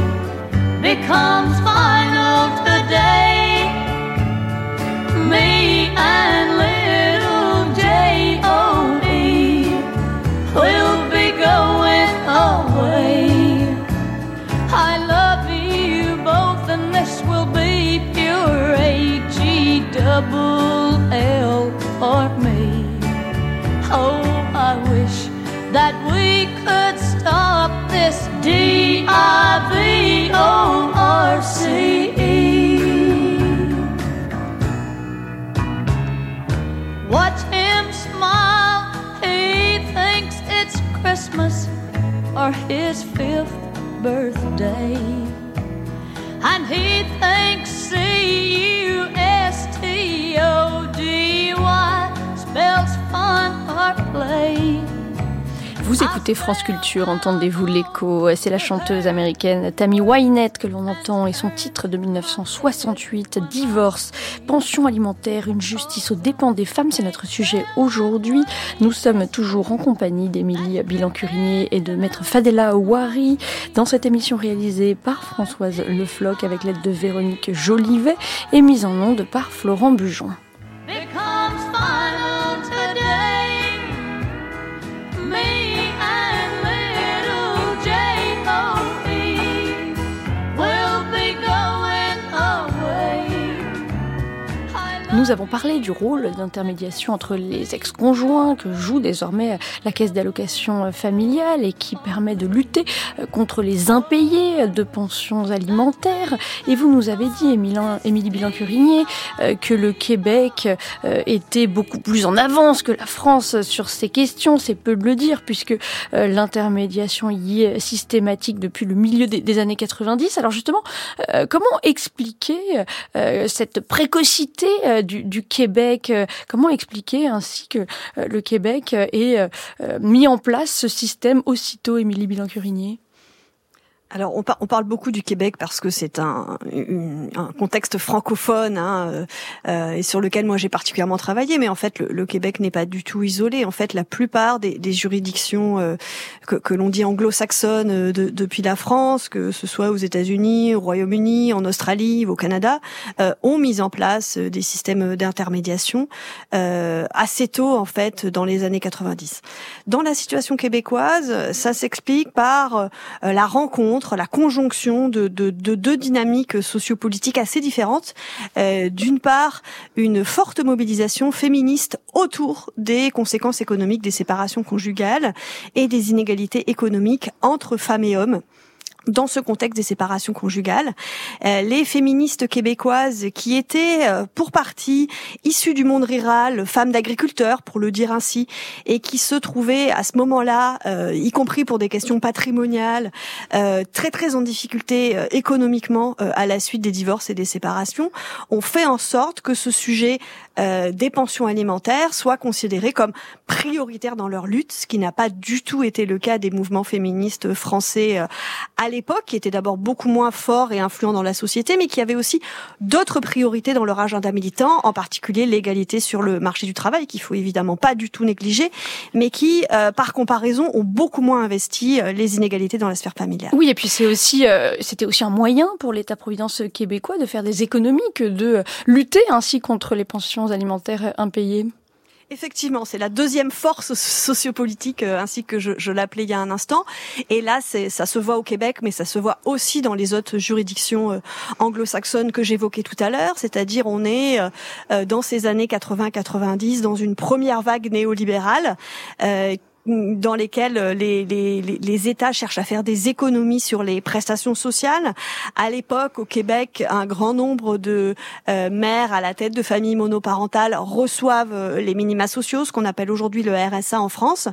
becomes final today. Me and little away. I love you both, and this will be pure H E double L for me. Oh, I wish that we could stop this D I V or his fifth birthday. And he thinks C U S T O D Y spells fun or play. Vous écoutez France Culture, entendez-vous l'écho C'est la chanteuse américaine Tammy Wynette que l'on entend et son titre de 1968, Divorce, pension alimentaire, une justice aux dépens des femmes, c'est notre sujet aujourd'hui. Nous sommes toujours en compagnie d'Émilie Bilan-Curinier et de maître Fadela Ouari dans cette émission réalisée par Françoise Le Floch avec l'aide de Véronique Jolivet et mise en onde par Florent Bujon. Nous avons parlé du rôle d'intermédiation entre les ex-conjoints que joue désormais la caisse d'allocation familiale et qui permet de lutter euh, contre les impayés de pensions alimentaires. Et vous nous avez dit, Émilie Bilan-Curinier, euh, que le Québec euh, était beaucoup plus en avance que la France sur ces questions. C'est peu de le dire puisque euh, l'intermédiation y est systématique depuis le milieu des, années 90. Alors justement, euh, comment expliquer euh, cette précocité du, Québec euh, Comment expliquer ainsi que euh, le Québec ait euh, mis en place ce système aussitôt, Émilie Bilan-Curinier Alors, on, par- on parle beaucoup du Québec parce que c'est un, contexte francophone hein, euh, et sur lequel moi j'ai particulièrement travaillé. Mais en fait, le, Québec n'est pas du tout isolé. En fait, la plupart des, juridictions euh, que, l'on dit anglo-saxonnes euh, de- depuis la France, que ce soit aux États-Unis, au Royaume-Uni, en Australie, au Canada, ont mis en place des systèmes d'intermédiation assez tôt en fait dans les années 90. Dans la situation québécoise, ça s'explique par la rencontre, la conjonction de, de- de deux dynamiques sociopolitiques assez différentes. Euh, D'une part, une forte mobilisation féministe autour des conséquences économiques des séparations conjugales et des inégalités économiques entre femmes et hommes dans ce contexte des séparations conjugales, euh, les féministes québécoises qui étaient euh, pour partie issues du monde rural, femmes d'agriculteurs pour le dire ainsi, et qui se trouvaient à ce moment-là, euh, y compris pour des questions patrimoniales, très très en difficulté économiquement à la suite des divorces et des séparations, ont fait en sorte que ce sujet euh, des pensions alimentaires soit considéré comme prioritaire dans leur lutte, ce qui n'a pas du tout été le cas des mouvements féministes français euh, à l'époque, qui étaient d'abord beaucoup moins forts et influents dans la société, mais qui avaient aussi d'autres priorités dans leur agenda militant, en particulier l'égalité sur le marché du travail, qu'il faut évidemment pas du tout négliger, mais qui, euh, par comparaison, ont beaucoup moins investi euh, les inégalités dans la sphère familiale. Oui, et puis c'est aussi, c'était aussi un moyen pour l'État-providence québécois de faire des économies que de lutter ainsi contre les pensions alimentaires impayées. Effectivement, c'est la deuxième force sociopolitique, euh, ainsi que je, je l'appelais il y a un instant. Et là, ça se voit au Québec, mais ça se voit aussi dans les autres juridictions euh, anglo-saxonnes que j'évoquais tout à l'heure. C'est-à-dire, on est euh, dans ces années 80-90 dans une première vague néolibérale. euh, dans lesquelles les, les, les- les États cherchent à faire des économies sur les prestations sociales. À l'époque, au Québec, un grand nombre de euh, mères à la tête de familles monoparentales reçoivent euh, les minima sociaux, ce qu'on appelle aujourd'hui le RSA en France,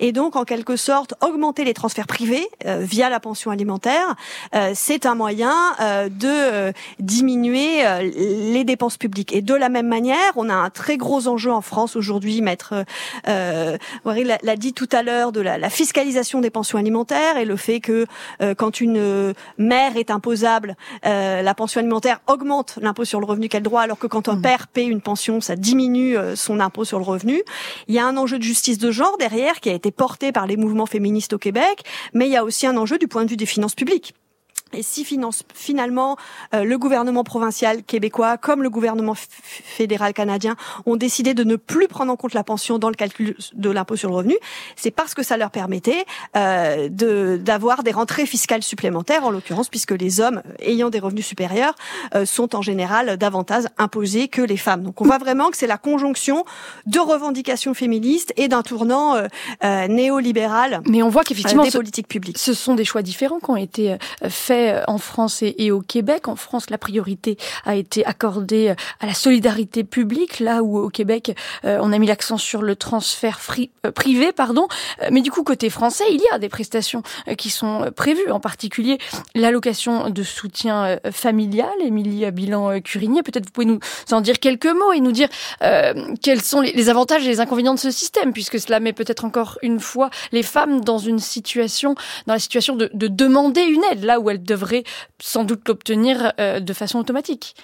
et donc en quelque sorte augmenter les transferts privés euh, via la pension alimentaire, euh, c'est un moyen euh, de euh, diminuer euh, les dépenses publiques. Et de la même manière, on a un très gros enjeu en France aujourd'hui, maître euh, l'a l'a dit tout à l'heure, de la, la fiscalisation des pensions alimentaires et le fait que euh, quand une euh, mère est imposable, euh, la pension alimentaire augmente l'impôt sur le revenu qu'elle droit, alors que quand un père paie une pension, ça diminue euh, son impôt sur le revenu. Il y a un enjeu de justice de genre derrière qui a été porté par les mouvements féministes au Québec, mais il y a aussi un enjeu du point de vue des finances publiques. Et si finance, finalement euh, le gouvernement provincial québécois comme le gouvernement fédéral canadien ont décidé de ne plus prendre en compte la pension dans le calcul de l'impôt sur le revenu, c'est parce que ça leur permettait euh, de d'avoir des rentrées fiscales supplémentaires, en l'occurrence puisque les hommes ayant des revenus supérieurs euh, sont en général davantage imposés que les femmes. Donc on voit vraiment que c'est la conjonction de revendications féministes et d'un tournant euh, euh, néolibéral Mais on voit qu'effectivement, des ce- politiques publiques. ce sont des choix différents qui ont été euh, faits fait en France et, au Québec. En France, la priorité a été accordée à la solidarité publique, là où au Québec, on a mis l'accent sur le transfert euh, privé, pardon. Mais du coup, côté français, il y a des prestations qui sont prévues, en particulier l'allocation de soutien familial. Émilie Bilan-Curigné, peut-être vous pouvez nous en dire quelques mots et nous dire euh, quels sont les, les avantages et les inconvénients de ce système, puisque cela met peut-être encore une fois les femmes dans une situation, dans la situation de, de demander une aide, là où elles devraient sans doute l'obtenir euh, de façon automatique.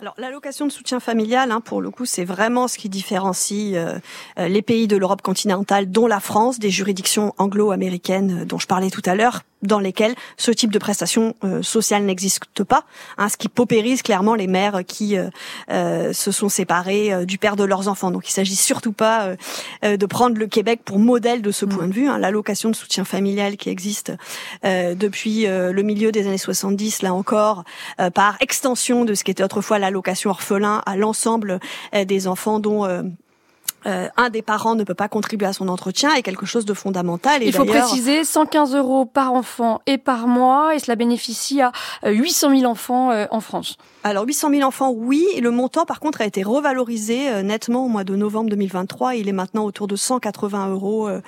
Alors l'allocation de soutien familial, hein, pour le coup, c'est vraiment ce qui différencie euh, les pays de l'Europe continentale, dont la France, des juridictions anglo-américaines euh, dont je parlais tout à l'heure, dans lesquelles ce type de prestation euh, sociale n'existe pas, hein, ce qui paupérise clairement les mères qui euh, euh, se sont séparées du père de leurs enfants. Donc il s'agit surtout pas de prendre le Québec pour modèle de ce point de vue. Hein. L'allocation de soutien familial qui existe depuis le milieu des années 70, là encore, par extension de ce qui était autrefois l'allocation orphelin à l'ensemble des enfants dont euh, un des parents ne peut pas contribuer à son entretien est quelque chose de fondamental. Et Il faut préciser 115 euros par enfant et par mois, et cela bénéficie à 800 000 enfants euh, en France. Alors 800 000 enfants, oui. Le montant, par contre, a été revalorisé euh, nettement au mois de novembre 2023. Il est maintenant autour de 180 euros euh,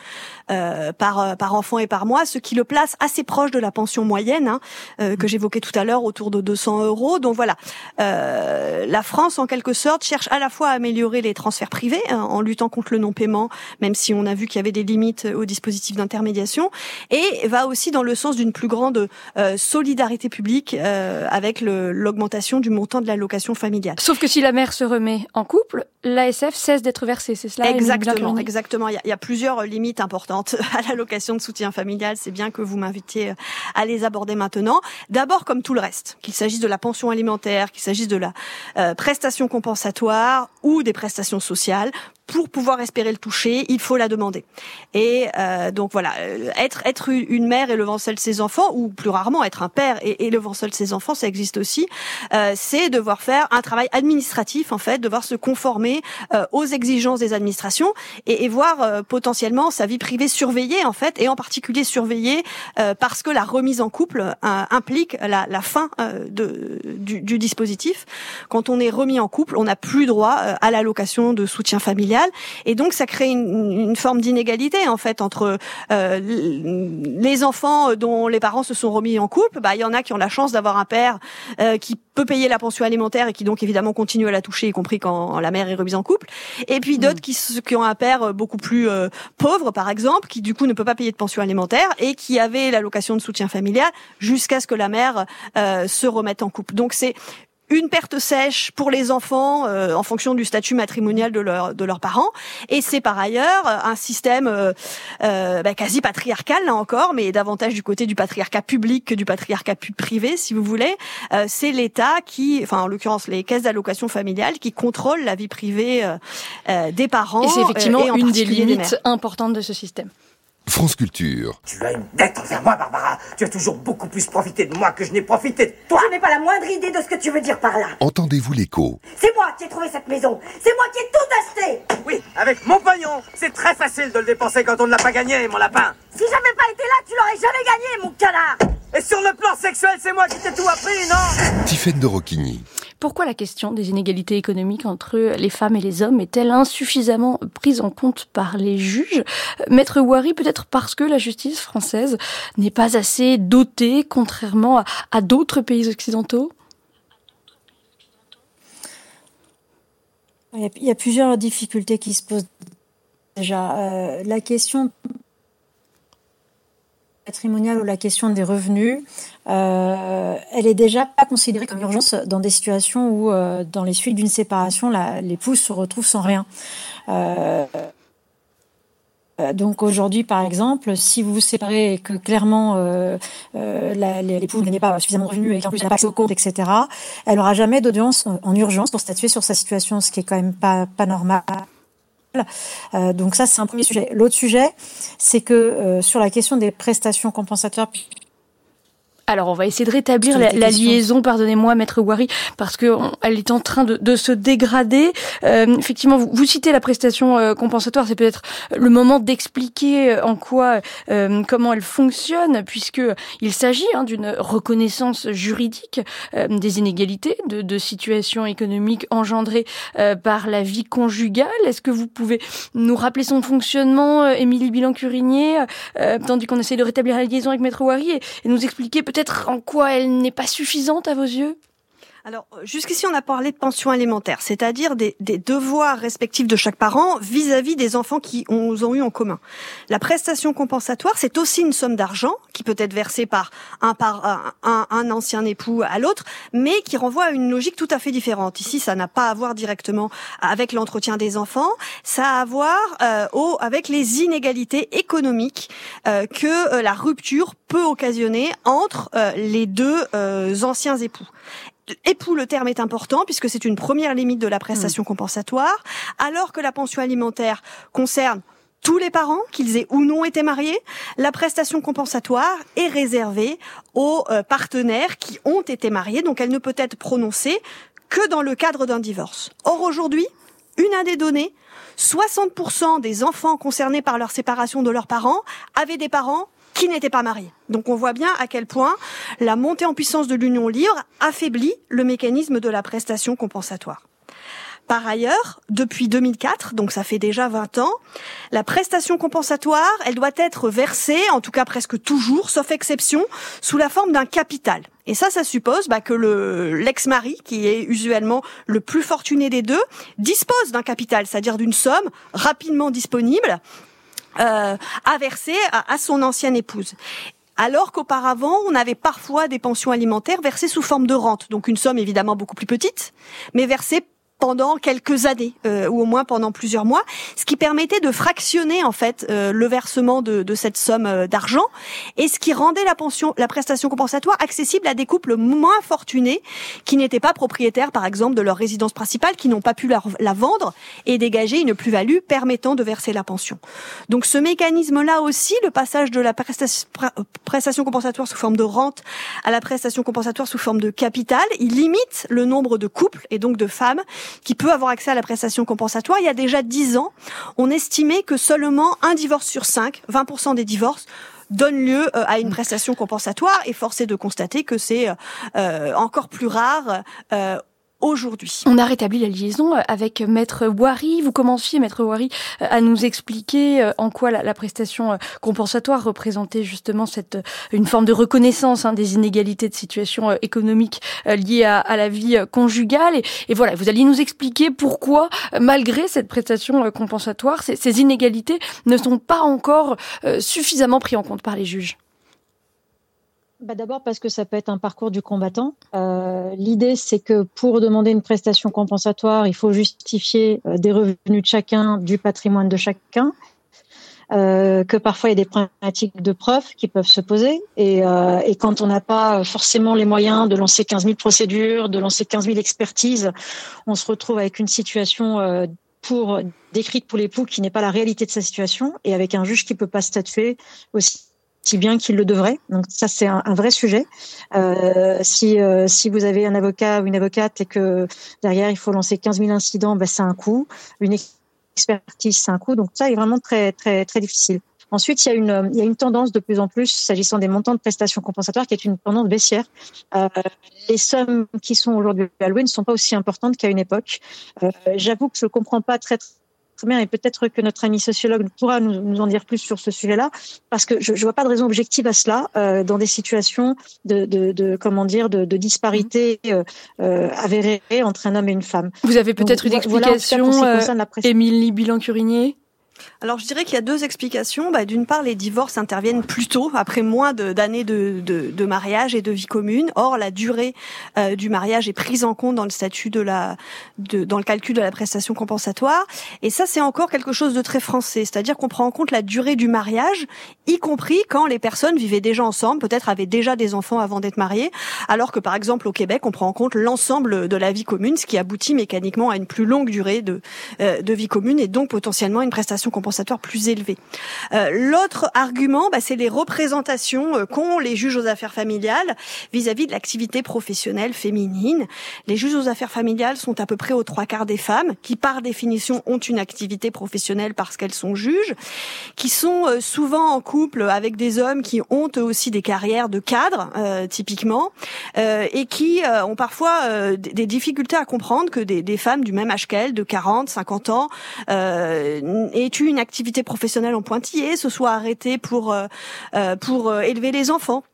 euh, par par enfant et par mois, ce qui le place assez proche de la pension moyenne hein, euh, que j'évoquais tout à l'heure, autour de 200 euros. Donc voilà, euh, la France, en quelque sorte, cherche à la fois à améliorer les transferts privés hein, en luttant contre le non-paiement, même si on a vu qu'il y avait des limites au dispositif d'intermédiation, et va aussi dans le sens d'une plus grande solidarité publique avec l'augmentation du montant de l'allocation familiale. Sauf que si la mère se remet en couple, l'ASF cesse d'être versée, c'est cela Exactement, exactement. Il y, a, il y, a, plusieurs limites importantes à l'allocation de soutien familial. C'est bien que vous m'invitiez à les aborder maintenant. D'abord, comme tout le reste, qu'il s'agisse de la pension alimentaire, qu'il s'agisse de la euh, prestation compensatoire ou des prestations sociales, pour pouvoir espérer le toucher, il faut la demander. Et euh, donc voilà, euh, être être une mère élevant seule ses enfants, ou plus rarement être un père et élevant seul ses enfants, ça existe aussi. Euh, c'est devoir faire un travail administratif en fait, devoir se conformer euh, aux exigences des administrations et, et voir euh, potentiellement sa vie privée surveillée en fait, et en particulier surveillée euh, parce que la remise en couple implique la, la fin de, du, du, dispositif. Quand on est remis en couple, on n'a plus droit à l'allocation de soutien familial et donc ça crée une, une forme d'inégalité en fait entre euh, les enfants dont les parents se sont remis en couple. Bah il y en a qui ont la chance d'avoir un père euh, qui peut payer la pension alimentaire et qui donc évidemment continue à la toucher, y compris quand la mère est remise en couple. Et puis d'autres qui, qui ont un père beaucoup plus euh, pauvre, par exemple, qui du coup ne peut pas payer de pension alimentaire et qui avait l'allocation de soutien familial jusqu'à ce que la mère euh, se remette en couple. Donc c'est une perte sèche pour les enfants euh, en fonction du statut matrimonial de, leur, de leurs parents. Et c'est par ailleurs un système euh, euh, bah, quasi patriarcal, là encore, mais davantage du côté du patriarcat public que du patriarcat privé, si vous voulez. Euh, c'est l'État qui, enfin en l'occurrence les caisses d'allocation familiale, qui contrôlent la vie privée euh, des parents. Et c'est effectivement et une des limites des importantes de ce système. France Culture. Tu as une dette envers moi, Barbara. Tu as toujours beaucoup plus profité de moi que je n'ai profité de toi. Je n'ai pas la moindre idée de ce que tu veux dire par là. Entendez-vous l'écho? C'est moi qui ai trouvé cette maison. C'est moi qui ai tout acheté. Oui, avec mon pognon. C'est très facile de le dépenser quand on ne l'a pas gagné, mon lapin. Si j'avais pas été là, tu l'aurais jamais gagné, mon canard. Et sur le plan sexuel, c'est moi qui t'ai tout appris, non? Tiffaine de Roquigny. Pourquoi la question des inégalités économiques entre les femmes et les hommes est-elle insuffisamment prise en compte par les juges? Maître Ouari, peut-être parce que la justice française n'est pas assez dotée, contrairement à, à d'autres pays occidentaux? Il y a plusieurs difficultés qui se posent déjà. Euh, la question patrimoniale ou la question des revenus, euh, elle est déjà pas considérée comme urgence dans des situations où, euh, dans les suites d'une séparation, l'épouse se retrouve sans rien. Euh, donc aujourd'hui, par exemple, si vous vous séparez et que clairement euh, euh, l'époux n'est pas suffisamment revenu et qu'en plus il n'a pas accès au compte, etc., elle aura jamais d'audience en urgence pour statuer sur sa situation, ce qui est quand même pas, pas normal. Euh, donc ça, c'est un premier sujet. L'autre sujet, c'est que euh, sur la question des prestations compensatoires Alors, on va essayer de rétablir la, liaison, pardonnez-moi, Maître Wari, parce que on- elle est en train de, de se dégrader. Euh, effectivement, vous, vous citez la prestation euh, compensatoire, c'est peut-être le moment d'expliquer euh, en quoi, euh, comment elle fonctionne, puisque il s'agit hein, d'une reconnaissance juridique euh, des inégalités de, de situations économiques engendrées euh, par la vie conjugale. Est-ce que vous pouvez nous rappeler son fonctionnement, Émilie Bilan-Curinier, euh, tandis qu'on essaie de rétablir la liaison avec Maître Wari et, et nous expliquer peut-être en quoi elle n'est pas suffisante à vos yeux? Alors, euh, jusqu'ici, on a parlé de pension alimentaire, c'est-à-dire des, des devoirs respectifs de chaque parent vis-à-vis des enfants qui ont, eu en commun. La prestation compensatoire, c'est aussi une somme d'argent qui peut être versée par un, par un, un- un ancien époux à l'autre, mais qui renvoie à une logique tout à fait différente. Ici, ça n'a pas à voir directement avec l'entretien des enfants, ça a à voir euh, au, avec les inégalités économiques euh, que euh, la rupture peut occasionner entre euh, les deux euh, anciens époux. Époux, le terme est important puisque c'est une première limite de la prestation compensatoire, alors que la pension alimentaire concerne tous les parents, qu'ils aient ou non été mariés, la prestation compensatoire est réservée aux euh, partenaires qui ont été mariés, donc elle ne peut être prononcée que dans le cadre d'un divorce. Or aujourd'hui, une des données, 60% des enfants concernés par leur séparation de leurs parents avaient des parents qui n'étaient pas mariés. Donc on voit bien à quel point la montée en puissance de l'union libre affaiblit le mécanisme de la prestation compensatoire. Par ailleurs, depuis 2004, donc ça fait déjà 20 ans, la prestation compensatoire, elle doit être versée, en tout cas presque toujours, sauf exception, sous la forme d'un capital. Et ça, ça suppose bah, que le l'ex-mari, qui est usuellement le plus fortuné des deux, dispose d'un capital, c'est-à-dire d'une somme rapidement disponible euh, à verser à, à son ancienne épouse. Alors qu'auparavant, on avait parfois des pensions alimentaires versées sous forme de rente, donc une somme évidemment beaucoup plus petite, mais versée pendant quelques années euh, ou au moins pendant plusieurs mois, ce qui permettait de fractionner en fait euh, le versement de, de cette somme euh, d'argent et ce qui rendait la pension, la prestation compensatoire accessible à des couples moins fortunés qui n'étaient pas propriétaires par exemple de leur résidence principale, qui n'ont pas pu la, vendre et dégager une plus-value permettant de verser la pension. Donc ce mécanisme-là aussi, le passage de la prestation, prestation compensatoire sous forme de rente à la prestation compensatoire sous forme de capital, il limite le nombre de couples et donc de femmes qui peut avoir accès à la prestation compensatoire. Il y a déjà 10 ans, on estimait que seulement un divorce sur 5, 20% des divorces, donne lieu euh, à une prestation compensatoire et force est de constater que c'est euh, encore plus rare euh, aujourd'hui. On a rétabli la liaison avec Maître Wari. Vous commenciez, Maître Wari, à nous expliquer euh, en quoi la, prestation euh, compensatoire représentait justement cette une forme de reconnaissance hein, des inégalités de situation euh, économique euh, liées à, la vie euh, conjugale. Et, voilà, vous alliez nous expliquer pourquoi, euh, malgré cette prestation euh, compensatoire, ces, ces inégalités ne sont pas encore euh, suffisamment prises en compte par les juges. Bah D'abord parce que ça peut être un parcours du combattant. Euh, L'idée, c'est que pour demander une prestation compensatoire, il faut justifier euh, des revenus de chacun, du patrimoine de chacun. Euh, que parfois il y a des problématiques de preuve qui peuvent se poser et, euh, et quand on n'a pas forcément les moyens de lancer 15 000 procédures, de lancer 15 000 expertises, on se retrouve avec une situation euh, pour décrite pour l'époux qui n'est pas la réalité de sa situation et avec un juge qui peut pas statuer aussi si bien qu'il le devrait. Donc ça, c'est un, vrai sujet. Euh, si, euh, si vous avez un avocat ou une avocate et que derrière, il faut lancer 15 000 incidents, ben, c'est un coût. Une expertise, c'est un coût. Donc ça est vraiment très, très, très difficile. Ensuite, il y, a une, il y a une tendance de plus en plus, s'agissant des montants de prestations compensatoires, qui est une tendance baissière. Euh, les sommes qui sont aujourd'hui allouées ne sont pas aussi importantes qu'à une époque. J'avoue que je ne comprends pas très, très bien et peut-être que notre ami sociologue pourra nous, nous, en dire plus sur ce sujet-là parce que je ne vois pas de raison objective à cela euh, dans des situations de, de, de comment dire de, de disparité euh, avérée entre un homme et une femme. Vous avez peut-être une explication, Émilie Bilan-Curinier alors je dirais qu'il y a deux explications. Bah, D'une part, les divorces interviennent plus tôt, après moins d'années de, de, de, mariage et de vie commune. Or, la durée euh, du mariage est prise en compte dans le statut de la, de, dans le calcul de la prestation compensatoire. Et ça, c'est encore quelque chose de très français, c'est-à-dire qu'on prend en compte la durée du mariage, y compris quand les personnes vivaient déjà ensemble, peut-être avaient déjà des enfants avant d'être mariées, alors que par exemple au Québec, on prend en compte l'ensemble de la vie commune, ce qui aboutit mécaniquement à une plus longue durée de, euh, de vie commune et donc potentiellement une prestation prestation compensatoire plus élevée. Euh, L'autre argument, bah, c'est les représentations euh, qu'ont les juges aux affaires familiales vis-à-vis de l'activité professionnelle féminine. Les juges aux affaires familiales sont à peu près aux trois quarts des femmes qui, par définition, ont une activité professionnelle parce qu'elles sont juges, qui sont euh, souvent en couple avec des hommes qui ont eux aussi des carrières de cadres, euh, typiquement, euh, et qui euh, ont parfois des difficultés à comprendre que des, des femmes du même âge qu'elles, de 40, 50 ans, euh, aient une activité professionnelle en pointillé, se soient arrêtées pour euh, euh, pour euh, élever les enfants.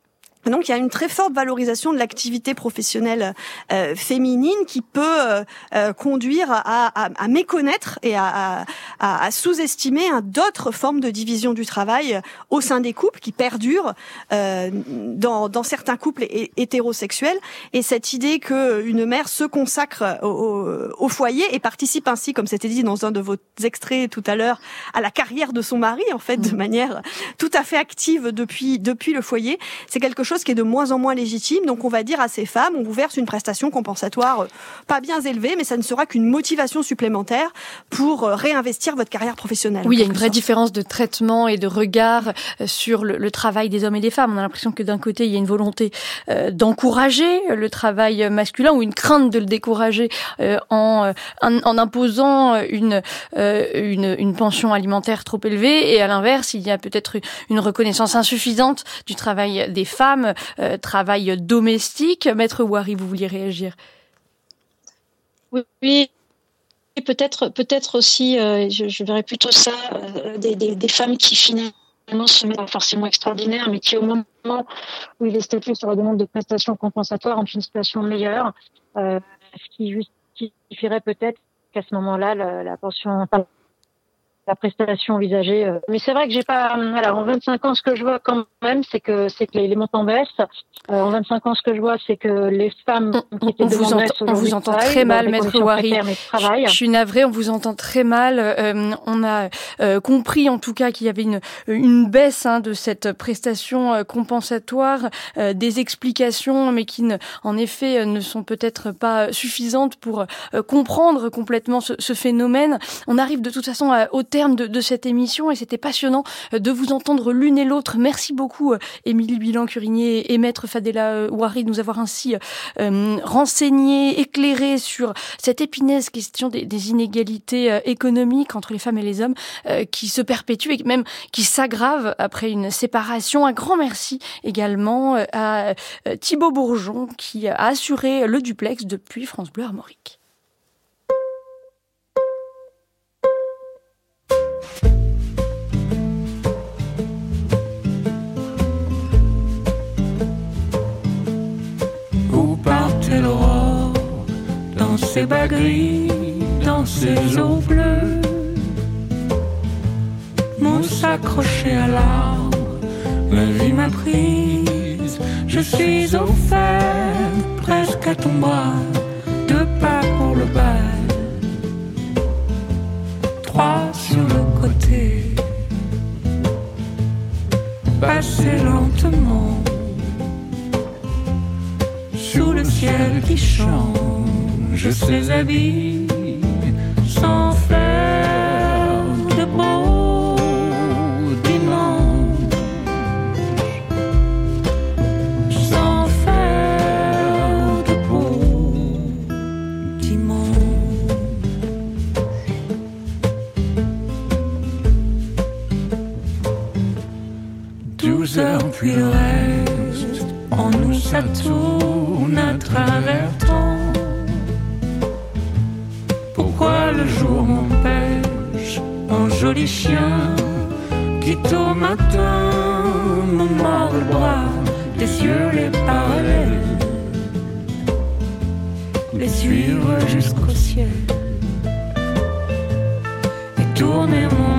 Donc il y a une très forte valorisation de l'activité professionnelle euh, féminine qui peut euh, euh, conduire à, à- à méconnaître et à, à- sous-estimer hein, d'autres formes de division du travail au sein des couples qui perdurent euh, dans, dans certains couples hé- hétérosexuels. Et cette idée que une mère se consacre au, au- au foyer et participe ainsi, comme c'était dit dans un de vos extraits tout à l'heure, à la carrière de son mari en fait de manière tout à fait active depuis depuis le foyer, c'est quelque chose qui est de moins en moins légitime. Donc on va dire à ces femmes, on vous verse une prestation compensatoire euh, pas bien élevée, mais ça ne sera qu'une motivation supplémentaire pour euh, réinvestir votre carrière professionnelle. Oui, il y a une quelque vraie sorte. différence de traitement et de regard euh, sur le, le travail des hommes et des femmes. On a l'impression que d'un côté, il y a une volonté euh, d'encourager le travail masculin ou une crainte de le décourager euh, en, en, en imposant une, euh, une, une pension alimentaire trop élevée. Et à l'inverse, il y a peut-être une reconnaissance insuffisante du travail des femmes, euh, travail domestique. Maître Wari, vous vouliez réagir? Oui. Et peut-être, peut-être aussi, euh, je, verrais plutôt ça, euh, des, femmes qui finalement se mettent forcément extraordinaires, mais qui au moment où il est statué sur la demande de prestations compensatoires ont une situation meilleure, ce qui justifierait peut-être qu'à ce moment-là, la, pension, la prestation envisagée. euh. Mais c'est vrai que j'ai pas, euh, voilà, en 25 ans, ce que je vois quand même, c'est que c'est que les, les montants baissent. Euh, en 25 ans, ce que je vois, c'est que les femmes qui étaient On vous, entend, on vous entend très mal, des Maître mais travaillent. Je suis navrée, on vous entend très mal. Euh, on a euh, compris en tout cas qu'il y avait une, une baisse hein, de cette prestation euh, compensatoire, euh, des explications, mais qui ne, en effet euh, ne sont peut-être pas suffisantes pour euh, comprendre complètement ce, ce phénomène. On arrive de toute façon à- au terme de, cette émission et c'était passionnant euh, de vous entendre l'une et l'autre. Merci beaucoup, euh, Émilie Bilan-Curinier et Maître Fadela euh, Ouari, de nous avoir ainsi euh, renseigné, éclairé sur cette épineuse question des, inégalités économiques entre les femmes et les hommes euh, qui se perpétuent et même qui s'aggravent après une séparation. Un grand merci également à Thibaut Bourgeon qui a assuré le duplex depuis France Bleu Armorique. Ses bas gris, dans ses eaux bleues Mousse accrochée à l'arbre, la vie m'a prise. Je suis au fer, presque à ton bras, deux pas pour le bal, trois sur le côté. Passer lentement sous le ciel qui change ses habits sans faire de beaux dimanches, sans faire de beaux dimanches. Douze heures puis le reste, en nous ça tourne à travers joli chien, qui au matin me mord le bras, les yeux les parallèles, les suivre jusqu'au ciel. Et tourner mon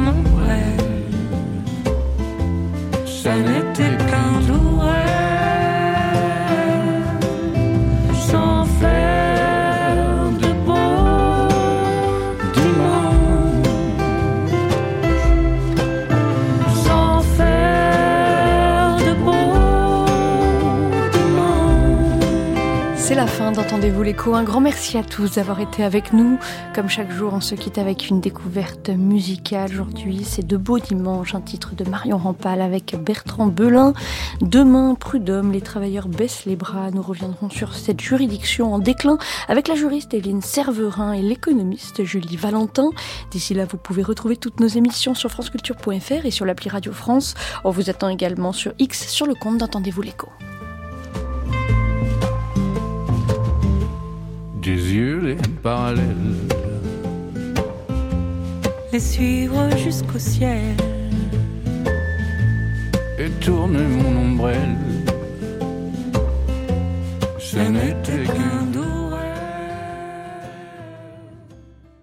D'Entendez-vous l'écho. Un grand merci à tous d'avoir été avec nous. Comme chaque jour, on se quitte avec une découverte musicale. Aujourd'hui, c'est De Beaux Dimanches, un titre de Marion Rampal avec Bertrand Belin. Demain, Prud'homme, les travailleurs baissent les bras. Nous reviendrons sur cette juridiction en déclin avec la juriste Hélène Serverin et l'économiste Julie Valentin. D'ici là, vous pouvez retrouver toutes nos émissions sur franceculture.fr et sur l'appli Radio France. On vous attend également sur X sur le compte d'Entendez-vous l'écho. Des yeux les parallèles. Les suivre jusqu'au ciel. Et tourner mon ombrelle. Ce n'était qu'un doux